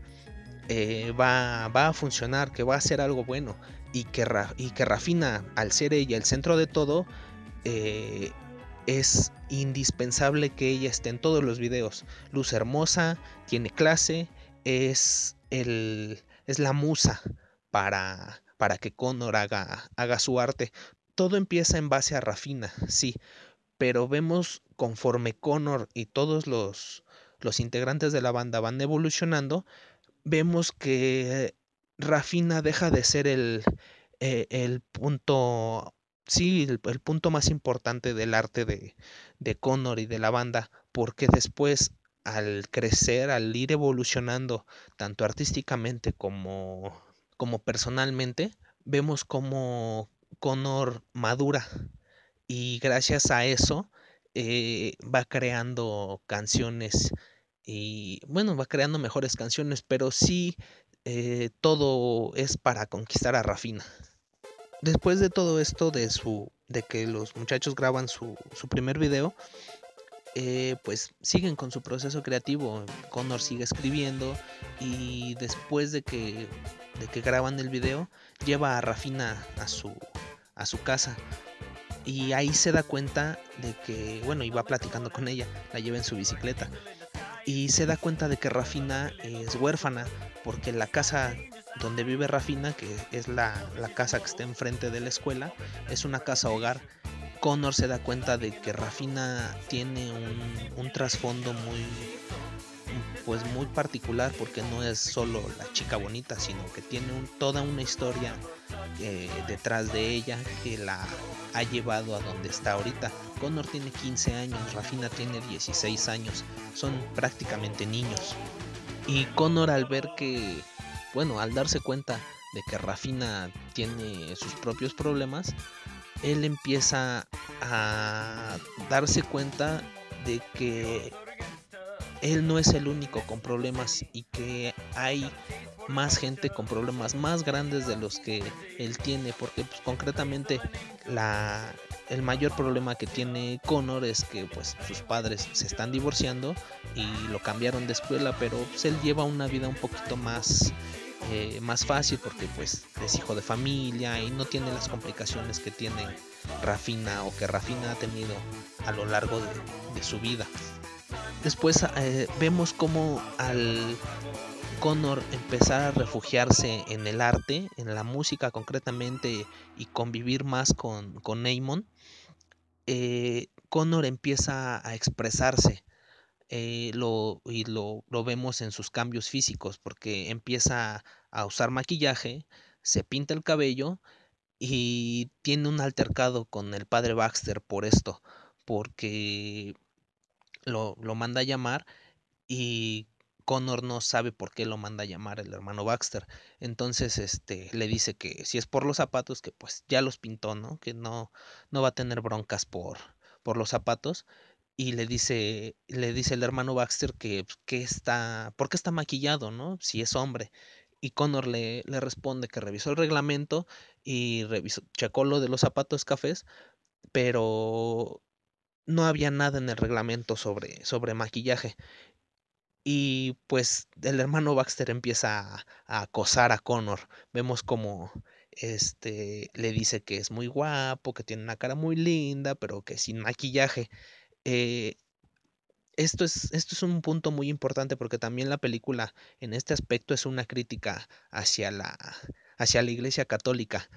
eh, va, va, a funcionar que va a ser algo bueno y que, y que Rafina al ser ella el centro de todo eh, es indispensable que ella esté en todos los videos. Luz hermosa tiene clase es el es la musa para para que Connor haga, haga su arte. Todo empieza en base a Rafina, sí, pero vemos conforme Connor y todos los, los integrantes de la banda van evolucionando, vemos que Rafina deja de ser el, eh, punto, sí, el, punto más importante del arte de, de Connor y de la banda, porque después al crecer, al ir evolucionando, tanto artísticamente como como personalmente, vemos como Connor madura y gracias a eso eh, va creando canciones y bueno, va creando mejores canciones, pero sí eh, todo es para conquistar a Rafina. Después de todo esto de su de que los muchachos graban su, su primer video, eh, pues siguen con su proceso creativo. Connor sigue escribiendo y después de que de que graban el video, lleva a Rafina a su, a su casa. Y ahí se da cuenta de que, bueno, iba platicando con ella, la lleva en su bicicleta. Y se da cuenta de que Rafina es huérfana, porque la casa donde vive Rafina, que es la, casa que está enfrente de la escuela, es una casa hogar. Connor se da cuenta de que Rafina tiene un, trasfondo muy pues muy particular porque no es solo la chica bonita sino que tiene toda una historia eh, detrás de ella que la ha llevado a donde está ahorita. Connor tiene 15 años, Rafina tiene 16 años, son prácticamente niños. Y Connor al ver que bueno, al darse cuenta de que Rafina tiene sus propios problemas, él empieza a darse cuenta de que él no es el único con problemas y que hay más gente con problemas más grandes de los que él tiene, porque pues, concretamente la, el mayor problema que tiene Connor es que pues sus padres se están divorciando y lo cambiaron de escuela, pero pues, él lleva una vida un poquito más eh, más fácil porque pues es hijo de familia y no tiene las complicaciones que tiene Rafina o que Rafina ha tenido a lo largo de, su vida. Después eh, vemos como al Connor empezar a refugiarse en el arte, en la música concretamente y convivir más con, con eh, Connor empieza a expresarse eh, lo, y lo, lo, vemos en sus cambios físicos porque empieza a usar maquillaje, se pinta el cabello y tiene un altercado con el padre Baxter por esto, porque lo, lo manda a llamar y Connor no sabe por qué lo manda a llamar el hermano Baxter. Entonces, este, le dice que si es por los zapatos, que pues ya los pintó, ¿no? Que no, no va a tener broncas por, por los zapatos y le dice, le dice el hermano Baxter que, pues, que está, ¿por qué está maquillado, no? Si es hombre. Y Connor le, le responde que revisó el reglamento y revisó, checó lo de los zapatos cafés, pero no había nada en el reglamento sobre, sobre maquillaje. Y pues el hermano Baxter empieza a, a, acosar a Connor. Vemos como este le dice que es muy guapo, que tiene una cara muy linda, pero que sin maquillaje. Eh, esto, es, esto es un punto muy importante porque también la película en este aspecto es una crítica hacia la, hacia la Iglesia Católica.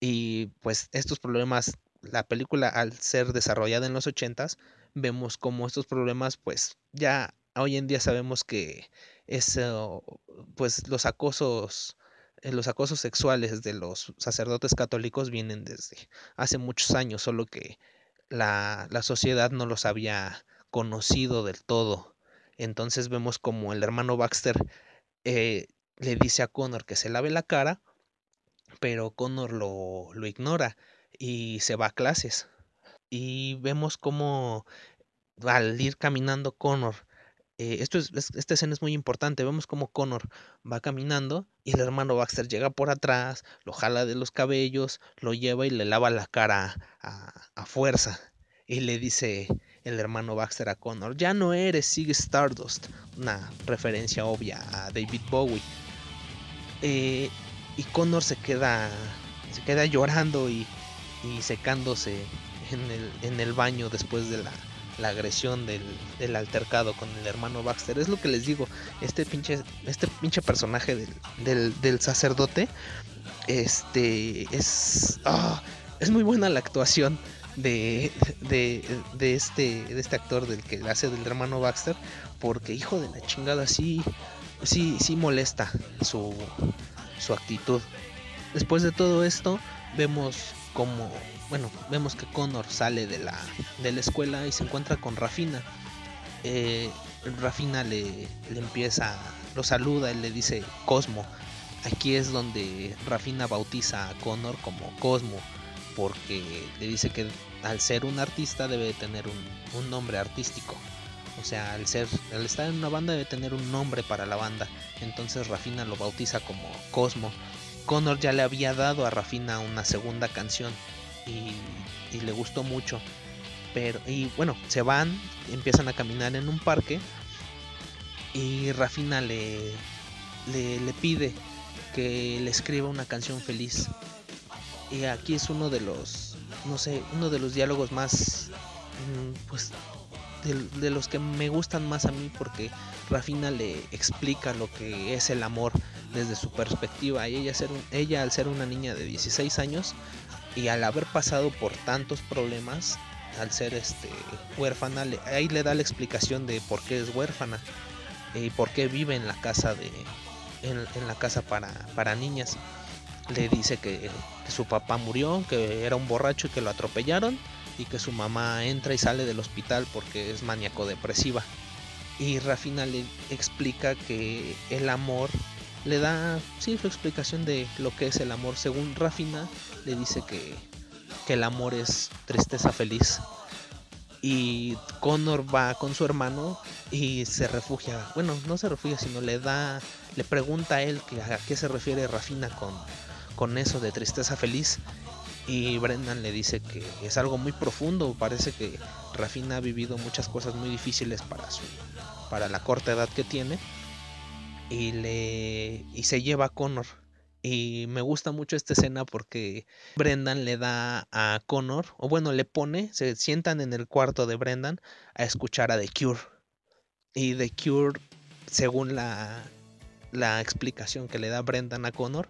Y pues estos problemas, la película al ser desarrollada en los ochentas, vemos como estos problemas pues ya hoy en día sabemos que eso, pues los acosos eh, los acosos sexuales de los sacerdotes católicos vienen desde hace muchos años, solo que la, sociedad no los había conocido del todo. Entonces vemos como el hermano Baxter eh, le dice a Connor que se lave la cara, pero Connor lo, lo ignora y se va a clases. Y vemos como al ir caminando Connor eh, esto es, esta escena es muy importante. Vemos como Connor va caminando y el hermano Baxter llega por atrás, lo jala de los cabellos, lo lleva y le lava la cara a, fuerza. Y le dice el hermano Baxter a Connor, ya no eres Sig Stardust. Una referencia obvia a David Bowie. Eh, y Connor se queda, se queda llorando y, y secándose en el, en el baño después de la, la agresión del, altercado con el hermano Baxter. Es lo que les digo, este pinche, este personaje del, sacerdote, este, es, ah, es muy buena la actuación este, de este actor del que hace del hermano Baxter, porque hijo de la chingada, sí, sí, sí molesta su actitud. Después de todo esto, vemos como bueno, vemos que Connor sale de la, de la escuela y se encuentra con Rafina. Eh, Rafina le, le, empieza, lo saluda y le dice Cosmo. Aquí es donde Rafina bautiza a Connor como Cosmo, porque le dice que al ser un artista debe tener un, un nombre artístico. O sea, al ser, al estar en una banda debe tener un nombre para la banda. Entonces Rafina lo bautiza como Cosmo. Connor ya le había dado a Rafina una segunda canción y, le gustó mucho. Pero, y bueno, se van, empiezan a caminar en un parque y Rafina le, le, pide que le escriba una canción feliz. Y aquí es uno de los, no sé, uno de los diálogos más, mm, pues, de, los que me gustan más a mí porque Rafina le explica lo que es el amor desde su perspectiva. Y ella, ser ella al ser una niña de 16 años y al haber pasado por tantos problemas, al ser este huérfana, ahí le da la explicación de por qué es huérfana y por qué vive en la casa de en, la casa para, para niñas. Le dice que, su papá murió, que era un borracho y que lo atropellaron y que su mamá entra y sale del hospital porque es maníaco depresiva. Y Rafina le explica que el amor le da sí su explicación de lo que es el amor. Según Rafina le dice que, que el amor es tristeza feliz y Connor va con su hermano y se refugia, bueno, no se refugia, sino le da, le pregunta a él que, a qué se refiere Rafina con, con eso de tristeza feliz. Y Brendan le dice que es algo muy profundo, parece que Rafina ha vivido muchas cosas muy difíciles para su para la corta edad que tiene. Y le y se lleva a Connor. Y me gusta mucho esta escena porque Brendan le da a Connor, o bueno, le pone, se sientan en el cuarto de Brendan a escuchar a The Cure. Y The Cure, según la, la explicación que le da Brendan a Connor,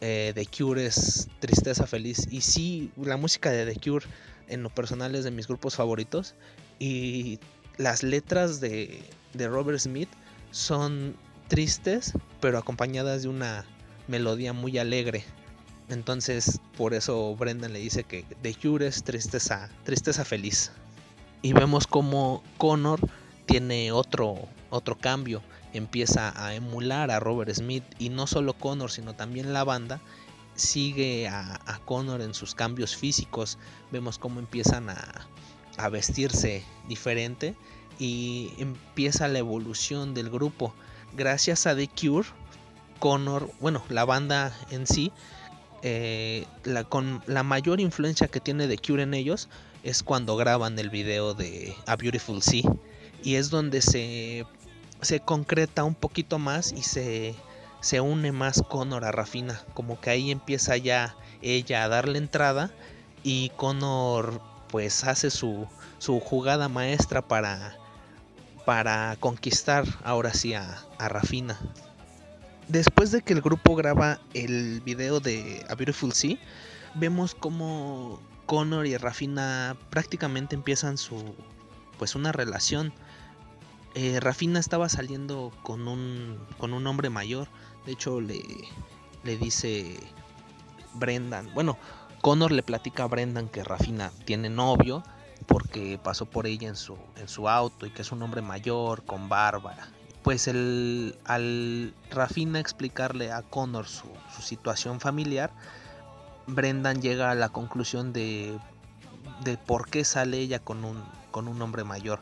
eh, The Cure es tristeza feliz. Y sí, la música de The Cure en lo personal es de mis grupos favoritos. Y las letras de, de Robert Smith son tristes, pero acompañadas de una melodía muy alegre. Entonces, por eso Brendan le dice que The Cure es tristeza, tristeza feliz. Y vemos como Connor tiene otro, otro cambio. Empieza a emular a Robert Smith. Y no solo Connor, sino también la banda sigue a, Connor en sus cambios físicos. Vemos cómo empiezan a, a vestirse diferente. Y empieza la evolución del grupo. Gracias a The Cure Connor, bueno, la banda en sí, eh, la, con la mayor influencia que tiene The Cure en ellos es cuando graban el video de A Beautiful Sea. Y es donde se, se concreta un poquito más y se, se une más Connor a Rafina. Como que ahí empieza ya ella a darle entrada y Connor pues hace su, su jugada maestra para, para conquistar ahora sí a, a Rafina. Después de que el grupo graba el video de A Beautiful Sea, vemos como Connor y Rafina prácticamente empiezan su pues una relación. Eh, Rafina estaba saliendo con un con un hombre mayor. De hecho le le dice Brendan, bueno, Connor le platica a Brendan que Rafina tiene novio porque pasó por ella en su en su auto y que es un hombre mayor con barba pues el, al Rafina explicarle a Connor su, situación familiar, Brendan llega a la conclusión de, de por qué sale ella con un, con un hombre mayor.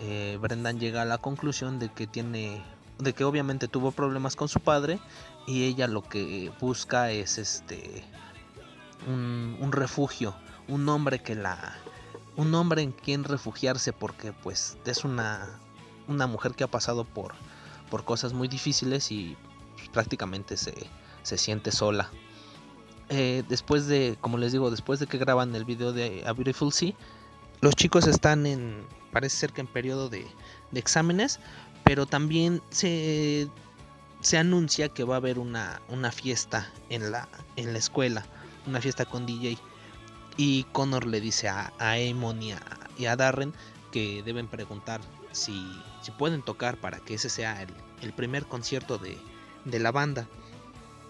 Eh, Brendan llega a la conclusión de que tiene de que obviamente tuvo problemas con su padre y ella lo que busca es este un, refugio un hombre que la un hombre en quien refugiarse porque pues es una una mujer que ha pasado por, por cosas muy difíciles y prácticamente se, se siente sola. Eh, después de, como les digo, después de que graban el video de A Beautiful Sea, los chicos están en, parece ser que en periodo de, de exámenes, pero también se, se anuncia que va a haber una, una fiesta en la, en la escuela, una fiesta con DJ. Y Connor le dice a, a Amon y a, y a Darren que deben preguntar si, pueden tocar para que ese sea el, primer concierto de, la banda.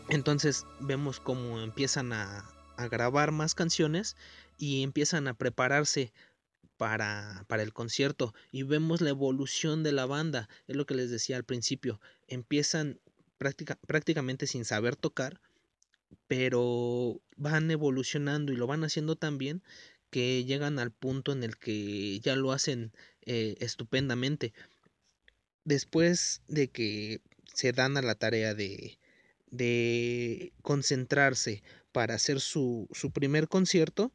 Entonces vemos cómo empiezan a, grabar más canciones y empiezan a prepararse para, para, el concierto y vemos la evolución de la banda. Es lo que les decía al principio. Empiezan prácticamente sin saber tocar, pero van evolucionando y lo van haciendo tan bien que llegan al punto en el que ya lo hacen eh, estupendamente. Después de que se dan a la tarea de, de concentrarse para hacer su, su primer concierto,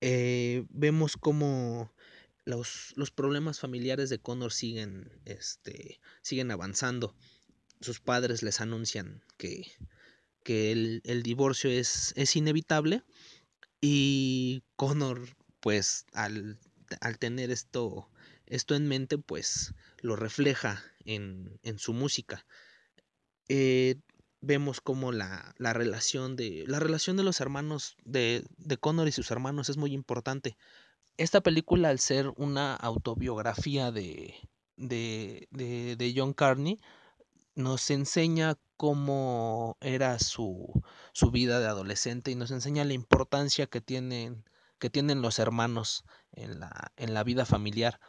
eh, vemos como los, los, problemas familiares de Connor siguen, este, siguen avanzando. sus padres les anuncian que, que el, el, divorcio es, es inevitable y Connor pues al, al tener esto, esto en mente pues lo refleja en, en su música. Eh, vemos como la, la, relación de la relación de los hermanos de, de Connor y sus hermanos es muy importante. Esta película, al ser una autobiografía de, de, de, de John Carney, nos enseña cómo era su, su, vida de adolescente y nos enseña la importancia que tienen, que tienen los hermanos en la, en la vida familiar.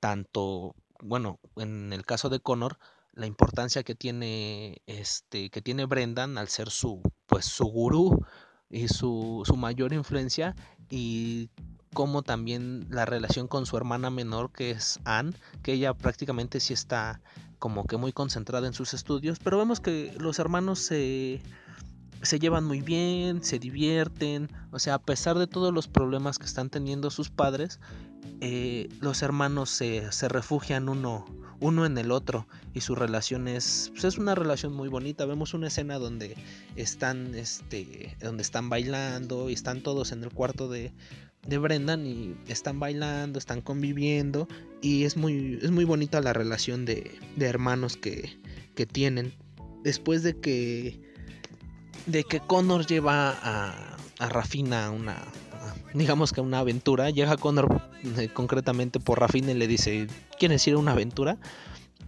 Tanto, bueno, en el caso de Connor, la importancia que tiene este que tiene Brendan al ser su pues su gurú y su, su mayor influencia y como también la relación con su hermana menor que es Anne, que ella prácticamente sí está como que muy concentrada en sus estudios, pero vemos que los hermanos se, se llevan muy bien, se divierten, o sea, a pesar de todos los problemas que están teniendo sus padres, eh, los hermanos se, se refugian uno, uno en el otro y su relación es, pues es una relación muy bonita. Vemos una escena donde están, este, donde están bailando y están todos en el cuarto de, de Brendan y están bailando, están conviviendo y es muy, es muy bonita la relación de, de hermanos que, que, tienen. Después de que, de que Connor lleva a, a Rafina a una, digamos que una aventura, llega Connor eh, concretamente por Rafina y le dice, ¿quieres ir a una aventura?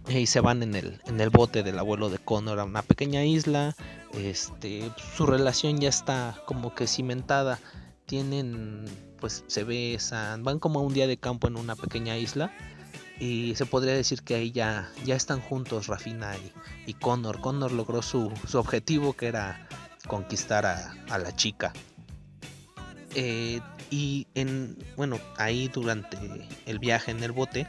y se van en el, en el bote del abuelo de Connor a una pequeña isla. Este, su relación ya está como que cimentada. Tienen pues se besan, van como a un día de campo en una pequeña isla y se podría decir que ahí ya, ya están juntos Rafina y, Connor. Connor logró su, objetivo que era conquistar a, la chica. Eh, y en, bueno, ahí durante el viaje en el bote,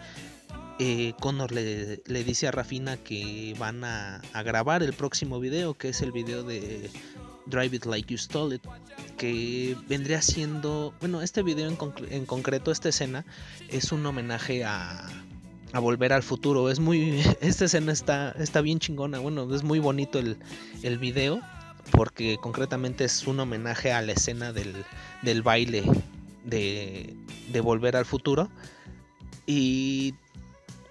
eh, Connor le, dice a Rafina que van a, grabar el próximo video, que es el video de Drive It Like You Stole It, que vendría siendo, bueno, este video en, concreto, esta escena, es un homenaje a, a Volver al Futuro. Es muy, esta escena está, está bien chingona, bueno, es muy bonito el, el video, porque concretamente es un homenaje a la escena del, del baile de, de Volver al Futuro. Y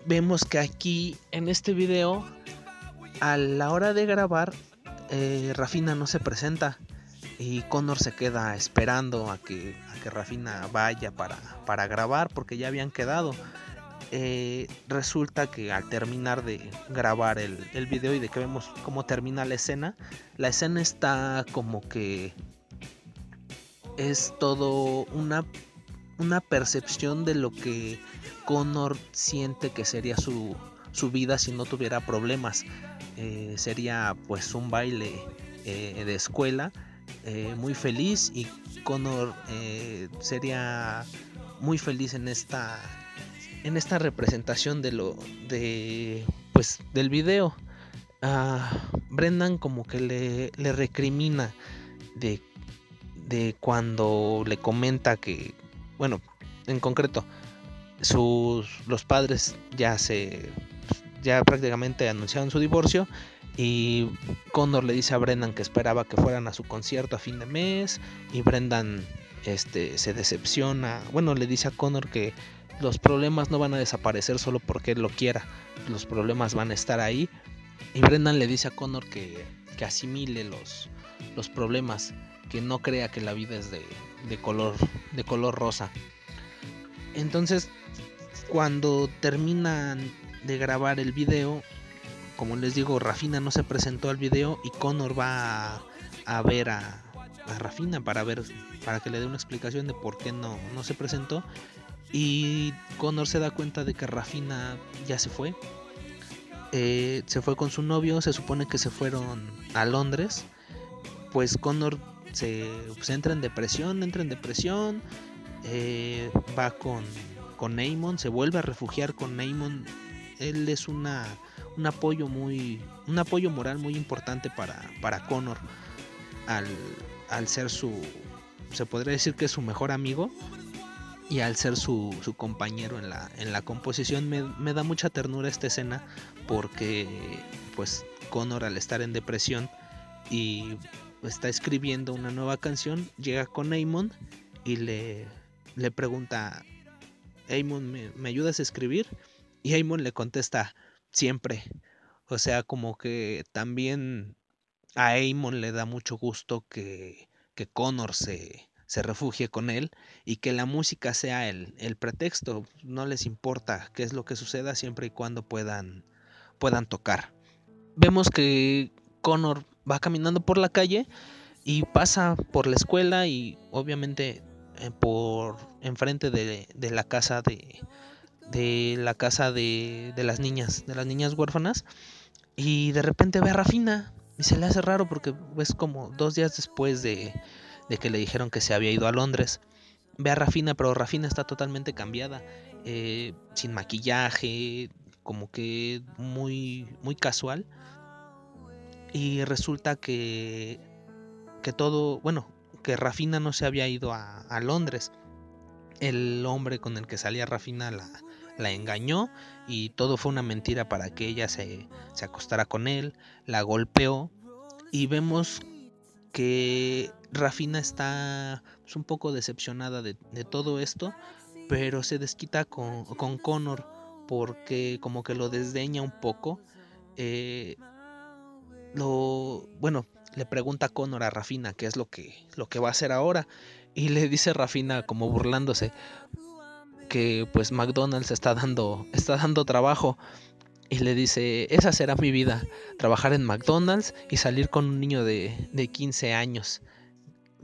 vemos que aquí en este video, a la hora de grabar, eh, Rafina no se presenta y Connor se queda esperando a que, a que Rafina vaya para, para grabar porque ya habían quedado. Eh, resulta que al terminar de grabar el, el, video y de que vemos cómo termina la escena, la escena está como que es todo una, una percepción de lo que Connor siente que sería su, su vida si no tuviera problemas. Eh, sería pues un baile eh, de escuela muy feliz y Connor sería muy feliz en esta en esta representación de lo de pues del video Brendan como que le, le recrimina de, de cuando le comenta que bueno en concreto sus los padres ya se ya prácticamente anunciaron su divorcio y Connor le dice a Brendan que esperaba que fueran a su concierto a fin de mes y Brendan este se decepciona, bueno, le dice a Connor que los problemas no van a desaparecer solo porque él lo quiera, los problemas van a estar ahí y Brendan le dice a Connor que, que asimile los, los problemas, que no crea que la vida es de, de, color, de color rosa. Entonces, cuando terminan de grabar el video, como les digo, Rafina no se presentó al video y Connor va a, ver a, Rafina para ver, para que le dé una explicación de por qué no, no se presentó. Y Connor se da cuenta de que Rafina ya se fue. Eh, se fue con su novio, se supone que se fueron a Londres. Pues Connor se, entra en depresión, entra en depresión. Eh, va con, con Neymon, se vuelve a refugiar con Neymon él es una, un apoyo muy, un apoyo moral muy importante para, para Connor al, al ser su, se podría decir que su mejor amigo y al ser su, su compañero en la, en la composición me, me, da mucha ternura esta escena porque pues Connor al estar en depresión y está escribiendo una nueva canción, llega con Amon y le, le pregunta, Amon, ¿me, ¿me, ayudas a escribir? Y Amon le contesta, siempre. O sea, como que también a Amon le da mucho gusto que, que Connor se, se refugie con él y que la música sea el, el, pretexto. No les importa qué es lo que suceda siempre y cuando puedan, puedan tocar. Vemos que Connor va caminando por la calle y pasa por la escuela y obviamente eh, por enfrente de, de, la casa de, de la casa de, de las niñas, de las niñas huérfanas y de repente ve a Rafina y se le hace raro porque es como dos días después de, de que le dijeron que se había ido a Londres. Ve a Rafina, pero Rafina está totalmente cambiada, eh, sin maquillaje, como que muy, muy casual. Y resulta que, que todo, bueno, que Rafina no se había ido a, a Londres. El hombre con el que salía Rafina la, la engañó y todo fue una mentira para que ella se, se acostara con él, la golpeó y vemos que Rafina está pues, un poco decepcionada de, todo esto, pero se desquita con, con, Connor porque como que lo desdeña un poco. Eh, lo bueno, le pregunta a Connor a Rafina qué es lo que, lo que va a hacer ahora. Y le dice Rafina como burlándose que pues McDonald's está dando, está dando trabajo y le dice, esa será mi vida, trabajar en McDonald's y salir con un niño de, de 15 años.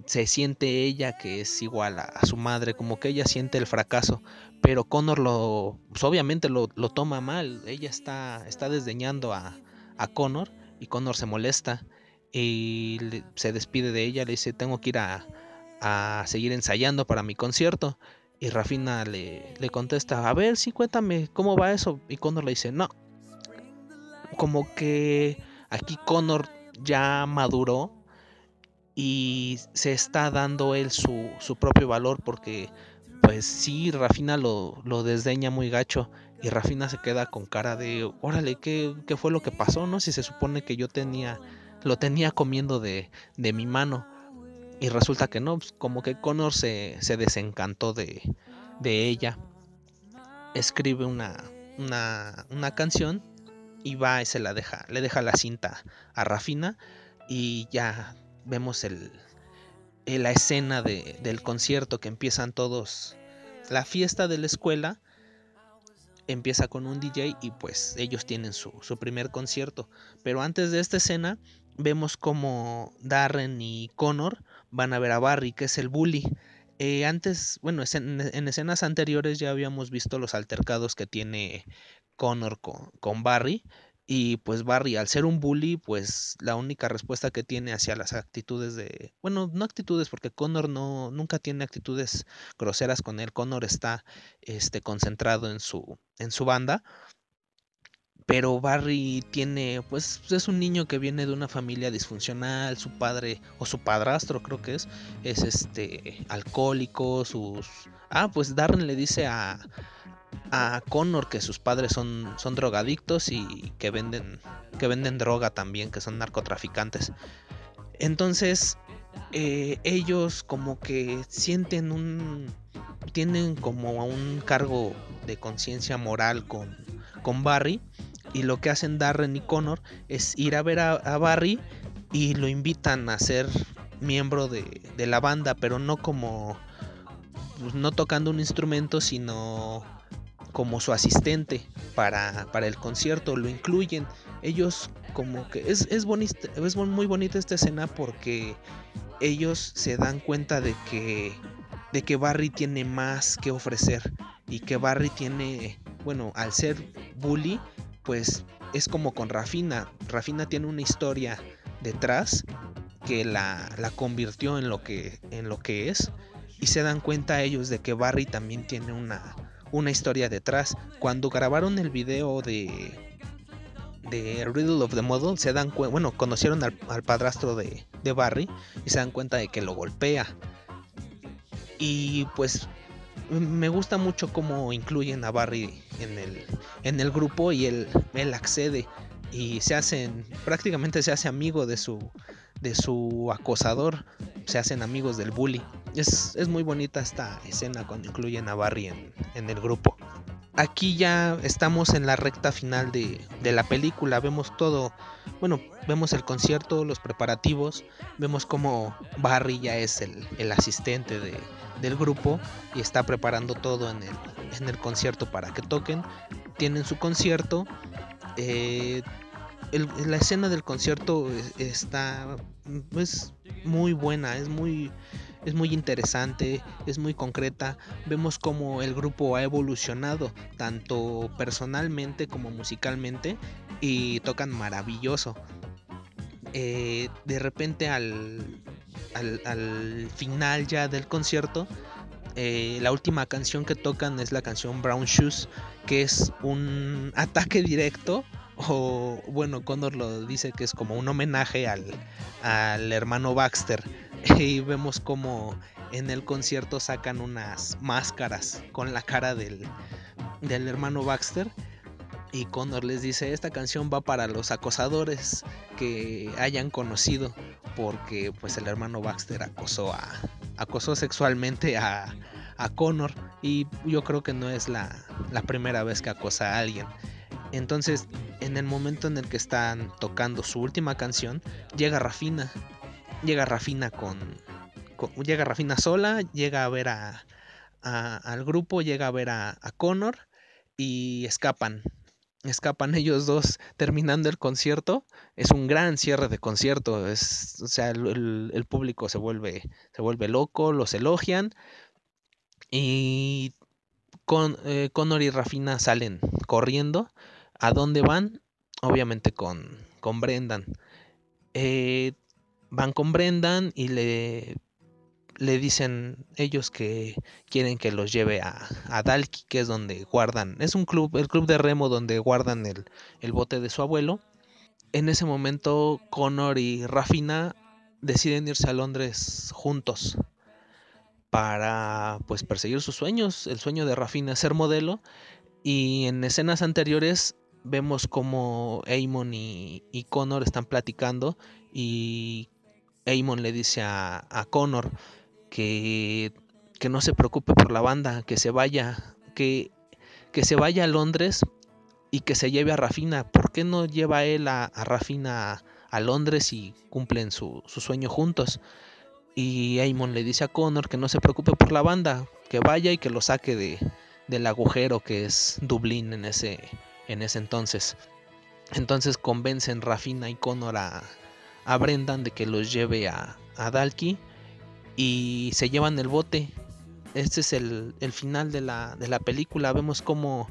Se siente ella que es igual a, su madre, como que ella siente el fracaso, pero Connor lo, pues obviamente lo, lo, toma mal, ella está, está desdeñando a, a, Connor y Connor se molesta y se despide de ella, le dice, tengo que ir a, a seguir ensayando para mi concierto. Y Rafina le, le, contesta, a ver, sí, cuéntame, ¿cómo va eso? Y Connor le dice, no, como que aquí Connor ya maduró y se está dando él su, su propio valor porque pues sí, Rafina lo, lo, desdeña muy gacho y Rafina se queda con cara de, órale, ¿qué, ¿qué, fue lo que pasó? ¿No? Si se supone que yo tenía, lo tenía comiendo de, de mi mano y resulta que no, pues como que Connor se, se desencantó de, de ella, escribe una, una, una canción y va y se la deja, le deja la cinta a Rafina y ya vemos el, la escena de, del concierto que empiezan todos, la fiesta de la escuela empieza con un DJ y pues ellos tienen su, su primer concierto, pero antes de esta escena vemos como Darren y Connor van a ver a Barry, que es el bully. Eh, antes, bueno, en, en, escenas anteriores ya habíamos visto los altercados que tiene Connor con, con Barry. Y pues Barry, al ser un bully, pues la única respuesta que tiene hacia las actitudes de... Bueno, no actitudes, porque Connor no, nunca tiene actitudes groseras con él. Connor está este, concentrado en su, en su banda. Pero Barry tiene, pues es un niño que viene de una familia disfuncional, su padre o su padrastro creo que es, es este alcohólico, sus... Ah, pues Darren le dice a, a Connor que sus padres son, son drogadictos y que venden, que venden droga también, que son narcotraficantes. Entonces, eh, ellos como que sienten un... tienen como un cargo de conciencia moral con, con Barry. Y lo que hacen Darren y Connor es ir a ver a, Barry y lo invitan a ser miembro de, de la banda, pero no como... Pues, no tocando un instrumento, sino como su asistente para, para el concierto, lo incluyen. Ellos como que es, es, bonita, es muy bonita esta escena porque ellos se dan cuenta de que, de que Barry tiene más que ofrecer y que Barry tiene, bueno, al ser bully, pues es como con Rafina. Rafina tiene una historia detrás que la, la convirtió en lo que, en lo que es y se dan cuenta ellos de que Barry también tiene una, una historia detrás. Cuando grabaron el video de de Riddle of the Model se dan cuenta, bueno, conocieron al, al padrastro de, de, Barry y se dan cuenta de que lo golpea. Y pues me gusta mucho cómo incluyen a Barry en el, en el grupo y él, él accede. y se hacen, prácticamente se hace amigo de su, de su acosador, se hacen amigos del bully. Es, muy bonita esta escena cuando incluyen a Barry en, en el grupo. Aquí ya estamos en la recta final de, de, la película, vemos todo, bueno, vemos el concierto, los preparativos, vemos como Barry ya es el, el asistente de, del grupo y está preparando todo en el, en el concierto para que toquen, tienen su concierto, eh, la escena del concierto está es muy buena, es muy es muy interesante, es muy concreta. Vemos cómo el grupo ha evolucionado tanto personalmente como musicalmente y tocan maravilloso. Eh, de repente al, al, final ya del concierto, eh, la última canción que tocan es la canción Brown Shoes, que es un ataque directo o bueno, Condor lo dice que es como un homenaje al, al hermano Baxter. Y vemos como en el concierto sacan unas máscaras con la cara del, del hermano Baxter. Y Condor les dice, esta canción va para los acosadores que hayan conocido, porque pues el hermano Baxter acosó, a, acosó sexualmente a, a Connor y yo creo que no es la, la primera vez que acosa a alguien. Entonces, en el momento en el que están tocando su última canción, llega Rafina. Llega Rafina con, llega Rafina sola, llega a ver a, al grupo, llega a ver a, Connor y escapan. Escapan ellos dos terminando el concierto. Es un gran cierre de concierto. Es, o sea, el, público se vuelve, se vuelve loco, los elogian. Y con, eh, Connor y Rafina salen corriendo ¿A dónde van? Obviamente con, con Brendan. Eh, van con Brendan y le, le dicen ellos que quieren que los lleve a, a, Dalki, que es donde guardan, es un club, el club de remo donde guardan el, el bote de su abuelo. En ese momento Connor y Rafina deciden irse a Londres juntos para pues perseguir sus sueños, el sueño de Rafina ser modelo y en escenas anteriores vemos como Amon y, Connor están platicando y Amon le dice a, Connor que, que, no se preocupe por la banda, que se vaya, que, que, se vaya a Londres y que se lleve a Rafina. ¿Por qué no lleva él a, Rafina a, Londres y cumplen su, sueño juntos? Y Amon le dice a Connor que no se preocupe por la banda, que vaya y que lo saque de, del agujero que es Dublín en ese, en ese entonces. Entonces convencen Rafina y Connor a, Brendan de que los lleve a, a y se llevan el bote. Este es el, final de la, de la, película. Vemos como,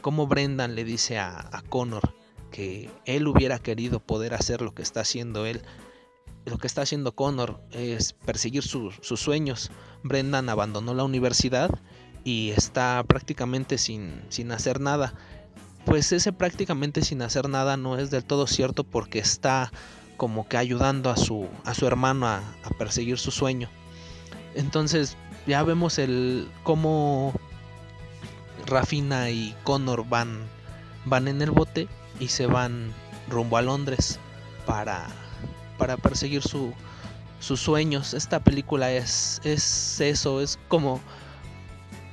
como Brendan le dice a, a, Connor que él hubiera querido poder hacer lo que está haciendo él. Lo que está haciendo Connor es perseguir sus sueños. Brendan abandonó la universidad y está prácticamente sin, sin hacer nada pues ese prácticamente sin hacer nada no es del todo cierto porque está como que ayudando a su, a su hermano a, perseguir su sueño. Entonces ya vemos el cómo Rafina y Connor van, van en el bote y se van rumbo a Londres para, para perseguir su, sus sueños. Esta película es, es eso, es como...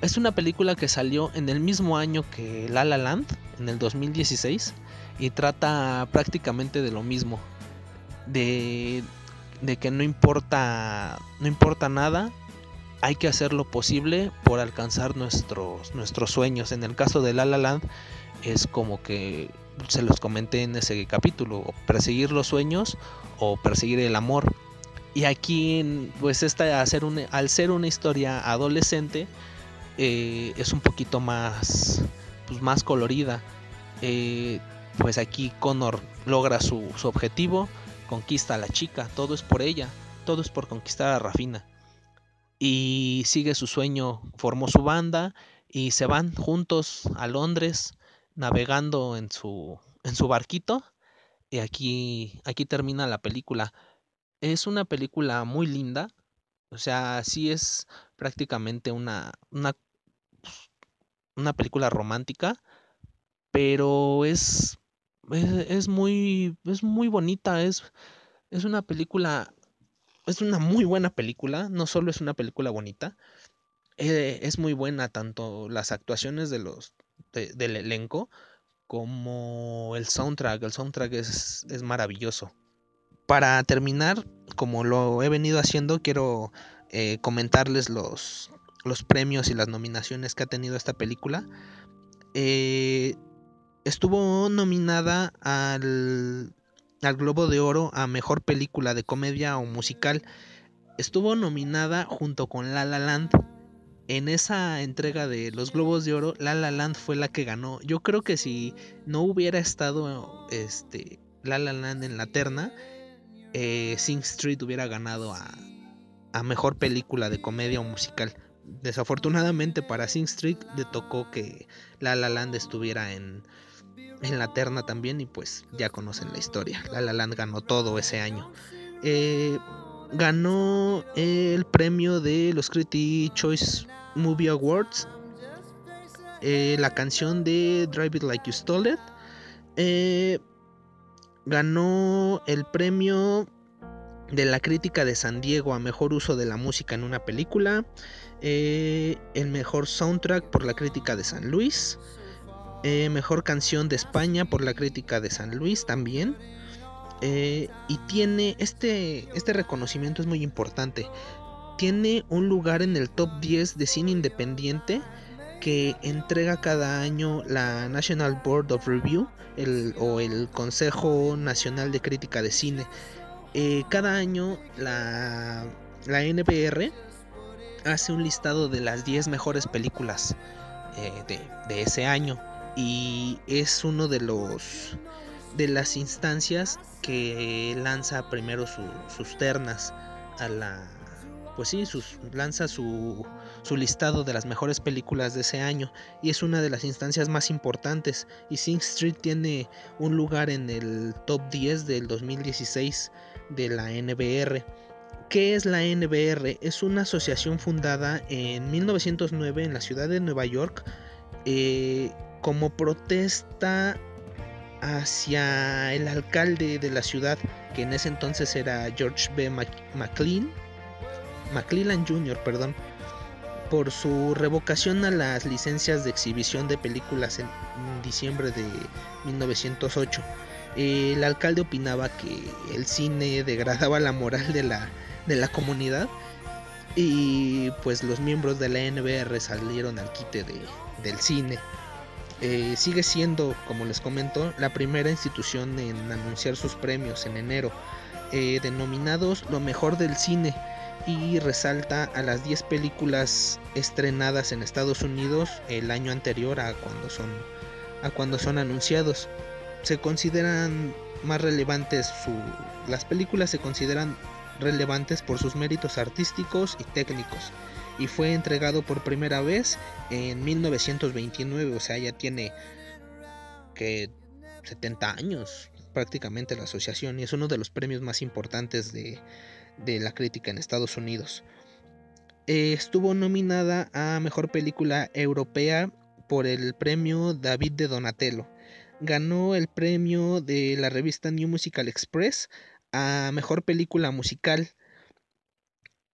Es una película que salió en el mismo año que La La Land en el 2016 y trata prácticamente de lo mismo. De, de que no importa, no importa nada, hay que hacer lo posible por alcanzar nuestros, nuestros sueños. En el caso de La La Land es como que se los comenté en ese capítulo, perseguir los sueños o perseguir el amor. Y aquí, pues esta, hacer al ser una historia adolescente, eh, es un poquito más pues, más colorida. Eh, pues aquí Connor logra su, objetivo, conquista a la chica, todo es por ella, todo es por conquistar a Rafina. Y sigue su sueño, formó su banda y se van juntos a Londres navegando en su, en su barquito. Y aquí, aquí termina la película. Es una película muy linda. O sea, sí es prácticamente una, una una película romántica, pero es es, muy, es muy bonita, es, es una película, es una muy buena película, no solo es una película bonita, eh, es muy buena tanto las actuaciones de los, del elenco como el soundtrack, el soundtrack es, es maravilloso. Para terminar, como lo he venido haciendo, quiero eh, comentarles los, los premios y las nominaciones que ha tenido esta película. Eh, estuvo nominada al, al Globo de Oro a Mejor Película de Comedia o Musical. Estuvo nominada junto con La La Land. En esa entrega de los Globos de Oro, La La Land fue la que ganó. Yo creo que si no hubiera estado este, La La Land en la terna, eh, Sing Street hubiera ganado a, a Mejor Película de Comedia o Musical. Desafortunadamente para Sing Street le tocó que La La Land estuviera en, en la terna también y pues ya conocen la historia. La La Land ganó todo ese año. Eh, ganó el premio de los Critics Choice Movie Awards. Eh, la canción de Drive It Like You Stole It. Eh, ganó el premio de la crítica de San Diego a mejor uso de la música en una película. Eh, el mejor soundtrack por la crítica de San Luis. Eh, mejor canción de España por la crítica de San Luis también. Eh, y tiene este, este reconocimiento es muy importante. Tiene un lugar en el top 10 de cine independiente que entrega cada año la National Board of Review o el Consejo Nacional de Crítica de Cine. cada año la, la NBR hace un listado de las 10 mejores películas eh, de, ese año. Y es uno de los de las instancias que lanza primero sus ternas a la pues sí sus, lanza su, su listado de las mejores películas de ese año. Y es una de las instancias más importantes. Y Sing Street tiene un lugar en el top 10 del 2016 de la NBR ¿Qué es la NBR? Es una asociación fundada en 1909 en la ciudad de Nueva York eh, como protesta hacia el alcalde de la ciudad, que en ese entonces era George B. McLean, McClellan Jr., perdón, por su revocación a las licencias de exhibición de películas en diciembre de 1908. El alcalde opinaba que el cine degradaba la moral de la de la comunidad y pues los miembros de la NBR salieron al quite de, del cine. Eh, sigue siendo, como les comento, la primera institución en anunciar sus premios en enero, eh, denominados lo mejor del cine, y resalta a las 10 películas estrenadas en Estados Unidos el año anterior a cuando son, a cuando son anunciados. Se consideran más relevantes su, las películas se consideran relevantes por sus méritos artísticos y técnicos, y fue entregado por primera vez en 1929, o sea, ya tiene que 70 años prácticamente la asociación y es uno de los premios más importantes de, la crítica en Estados Unidos. Eh, estuvo nominada a Mejor Película Europea por el premio David de Donatello. Ganó el premio de la revista New Musical Express a Mejor Película Musical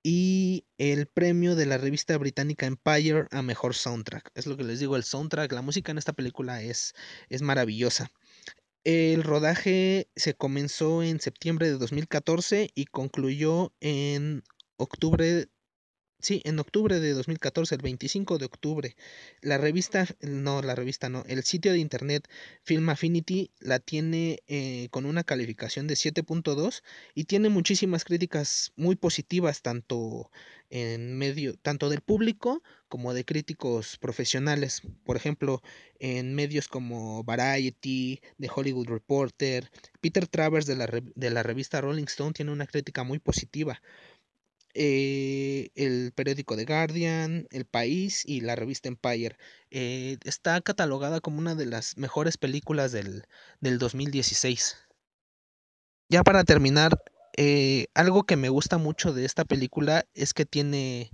y el premio de la revista británica Empire a Mejor Soundtrack. Es lo que les digo, el soundtrack, la música en esta película es, es maravillosa. El rodaje se comenzó en septiembre de 2014 y concluyó en octubre Sí, en octubre de 2014, el 25 de octubre, la revista, no, la revista no, el sitio de internet Film Affinity la tiene eh, con una calificación de 7.2 y tiene muchísimas críticas muy positivas, tanto en medio, tanto del público como de críticos profesionales. Por ejemplo, en medios como Variety, The Hollywood Reporter, Peter Travers de la, de la revista Rolling Stone tiene una crítica muy positiva. Eh, el periódico The Guardian, El País y la revista Empire. Eh, está catalogada como una de las mejores películas del, 2016. Ya para terminar, eh, algo que me gusta mucho de esta película es que tiene...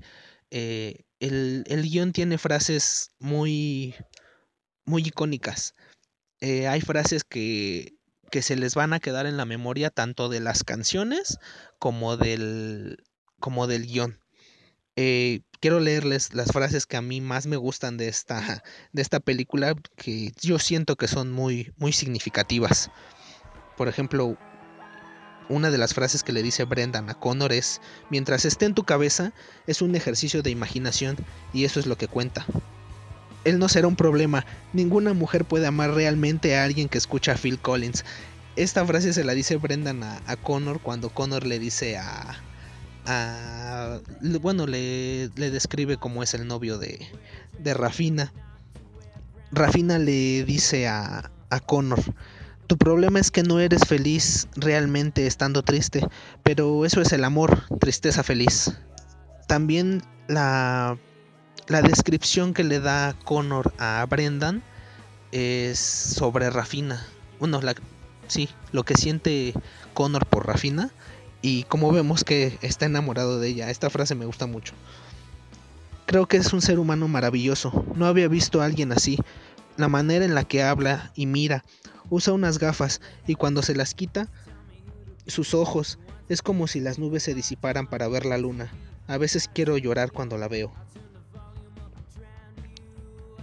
el, el guion tiene frases muy, muy icónicas. hay frases que, que se les van a quedar en la memoria tanto de las canciones como del, como del guion. Eh, quiero leerles las frases que a mí más me gustan de esta, de esta película, que yo siento que son muy, muy significativas. Por ejemplo, una de las frases que le dice Brendan a Connor es, mientras esté en tu cabeza, es un ejercicio de imaginación y eso es lo que cuenta. Él no será un problema, ninguna mujer puede amar realmente a alguien que escucha a Phil Collins. Esta frase se la dice Brendan a, a Connor cuando Connor le dice a, bueno, le, describe cómo es el novio de, Rafina. Rafina le dice a, Connor, tu problema es que no eres feliz realmente estando triste, pero eso es el amor, tristeza feliz. También la, la descripción que le da Connor a Brendan es sobre Rafina. Bueno, la, sí, lo que siente Connor por Rafina y como vemos que está enamorado de ella. Esta frase me gusta mucho. Creo que es un ser humano maravilloso. No había visto a alguien así. La manera en la que habla y mira. Usa unas gafas y cuando se las quita, sus ojos es como si las nubes se disiparan para ver la luna. A veces quiero llorar cuando la veo.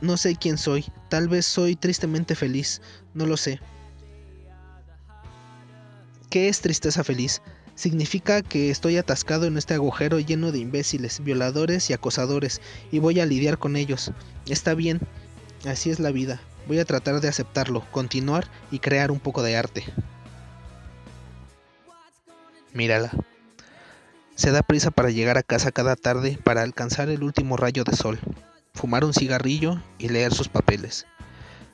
No sé quién soy. Tal vez soy tristemente feliz. No lo sé. ¿Qué es tristeza feliz? Significa que estoy atascado en este agujero lleno de imbéciles, violadores y acosadores, y voy a lidiar con ellos. Está bien, así es la vida. Voy a tratar de aceptarlo, continuar y crear un poco de arte. Mírala. Se da prisa para llegar a casa cada tarde para alcanzar el último rayo de sol, fumar un cigarrillo y leer sus papeles.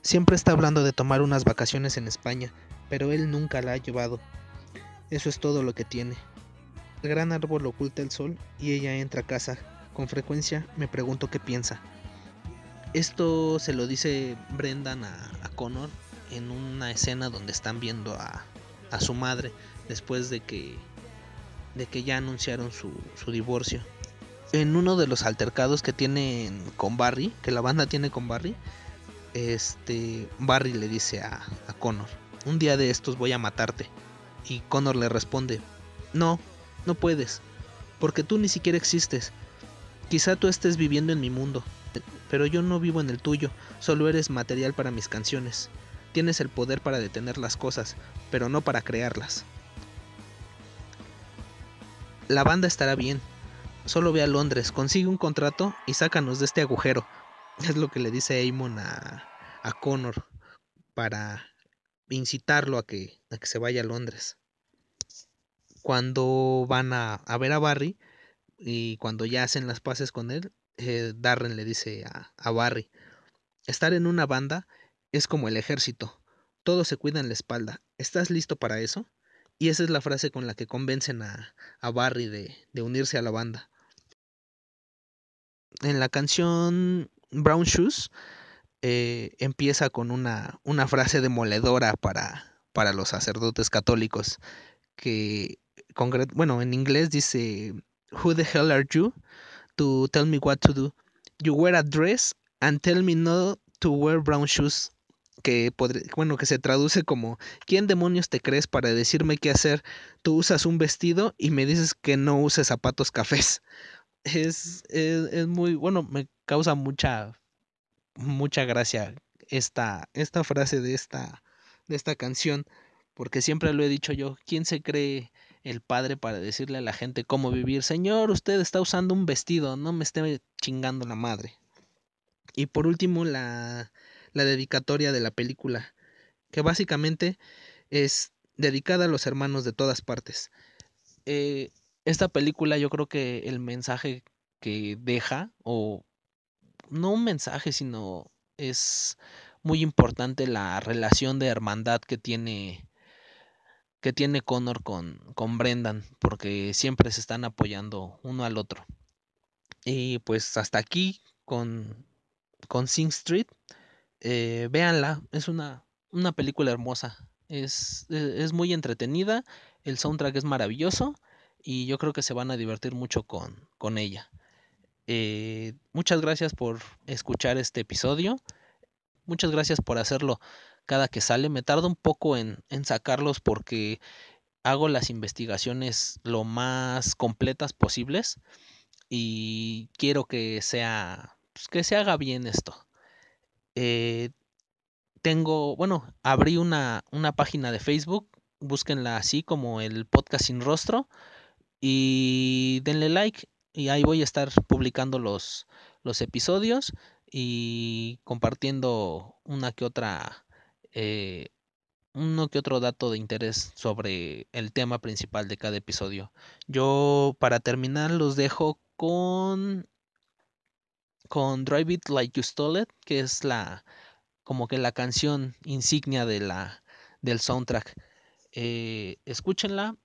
Siempre está hablando de tomar unas vacaciones en España, pero él nunca la ha llevado eso es todo lo que tiene. El gran árbol oculta el sol y ella entra a casa. Con frecuencia me pregunto qué piensa. Esto se lo dice Brendan a, Connor en una escena donde están viendo a, su madre después de que, de que ya anunciaron su, divorcio. En uno de los altercados que tienen con Barry, que la banda tiene con Barry, este Barry le dice a, a Connor, un día de estos voy a matarte. Y Connor le responde, no, no puedes, porque tú ni siquiera existes. Quizá tú estés viviendo en mi mundo, pero yo no vivo en el tuyo, solo eres material para mis canciones. Tienes el poder para detener las cosas, pero no para crearlas. La banda estará bien. Solo ve a Londres, consigue un contrato y sácanos de este agujero. Es lo que le dice Amon a, a Connor para incitarlo a que, a que se vaya a Londres. Cuando van a, a, ver a Barry y cuando ya hacen las paces con él, eh, Darren le dice a, a Barry, estar en una banda es como el ejército, todos se cuidan la espalda, ¿estás listo para eso? Y esa es la frase con la que convencen a, a Barry de, de, unirse a la banda. En la canción Brown Shoes eh, empieza con una, una frase demoledora para, para los sacerdotes católicos que, bueno, en inglés dice, Who the hell are you to tell me what to do? You wear a dress and tell me not to wear brown shoes. Que bueno, que se traduce como ¿Quién demonios te crees para decirme qué hacer? Tú usas un vestido y me dices que no uses zapatos cafés. Es, es, es muy, bueno, me causa mucha mucha gracia esta, esta frase de esta, de esta canción, porque siempre lo he dicho yo, ¿quién se cree el padre para decirle a la gente cómo vivir? Señor, usted está usando un vestido, no me esté chingando la madre. Y por último, la, la dedicatoria de la película, que básicamente es dedicada a los hermanos de todas partes. Eh, esta película yo creo que el mensaje que deja, o no un mensaje, sino es muy importante la relación de hermandad que tiene que tiene Connor con, con Brendan, porque siempre se están apoyando uno al otro. Y pues hasta aquí con, con Sing Street. Eh, véanla, es una, una película hermosa. Es, e, es, muy entretenida, el soundtrack es maravilloso y yo creo que se van a divertir mucho con, con ella. Eh, muchas gracias por escuchar este episodio. Muchas gracias por hacerlo
cada que sale. Me tarda un poco en, en sacarlos porque hago las investigaciones lo más completas posibles y quiero que sea pues, que se haga bien esto. Eh, tengo, bueno, abrí una, una página de Facebook, búsquenla así como el podcast sin rostro y denle like y ahí voy a estar publicando los, los episodios y compartiendo una que otra eh, uno que otro dato de interés sobre el tema principal de cada episodio. Yo para terminar los dejo con con Drive It Like You Stole It, que es la como que la canción insignia de la del soundtrack. Eh, escúchenla.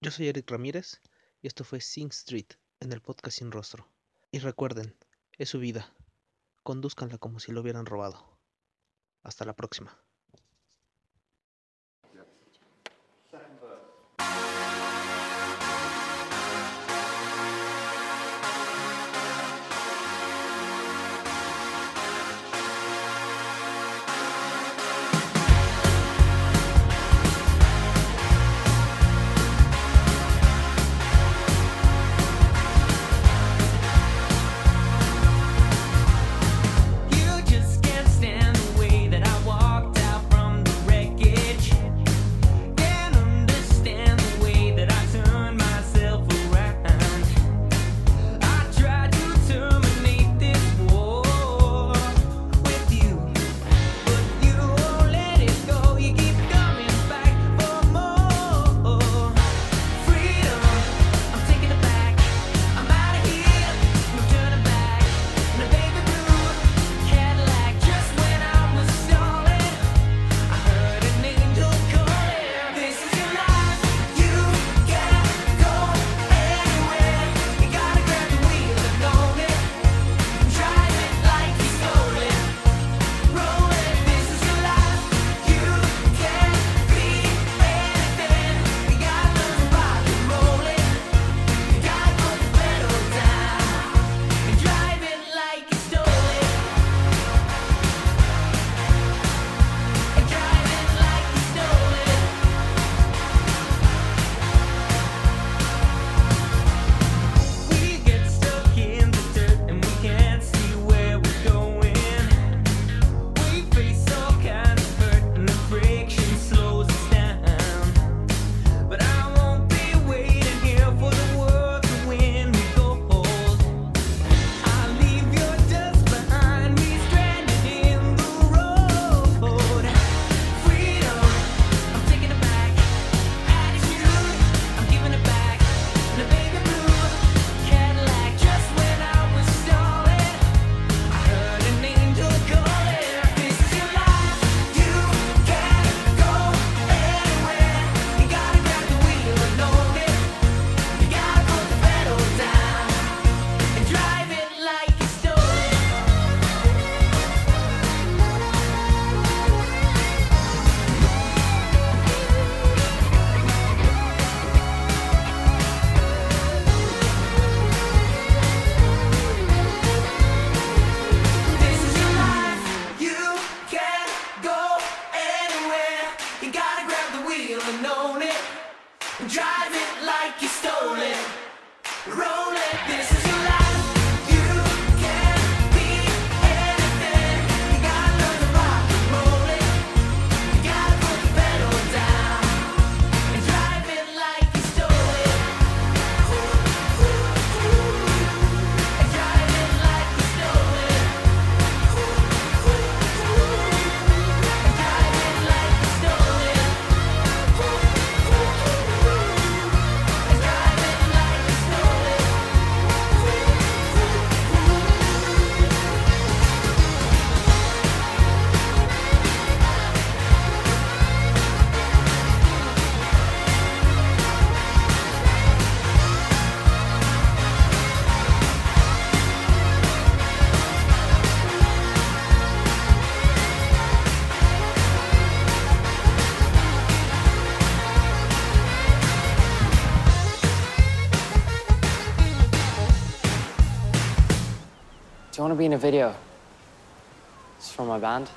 Yo soy Eric Ramírez y esto fue Sing Street en el podcast Sin Rostro. Y recuerden, es su vida. Conduzcanla como si lo hubieran robado. Hasta la próxima.
Be in a video? It's from my band.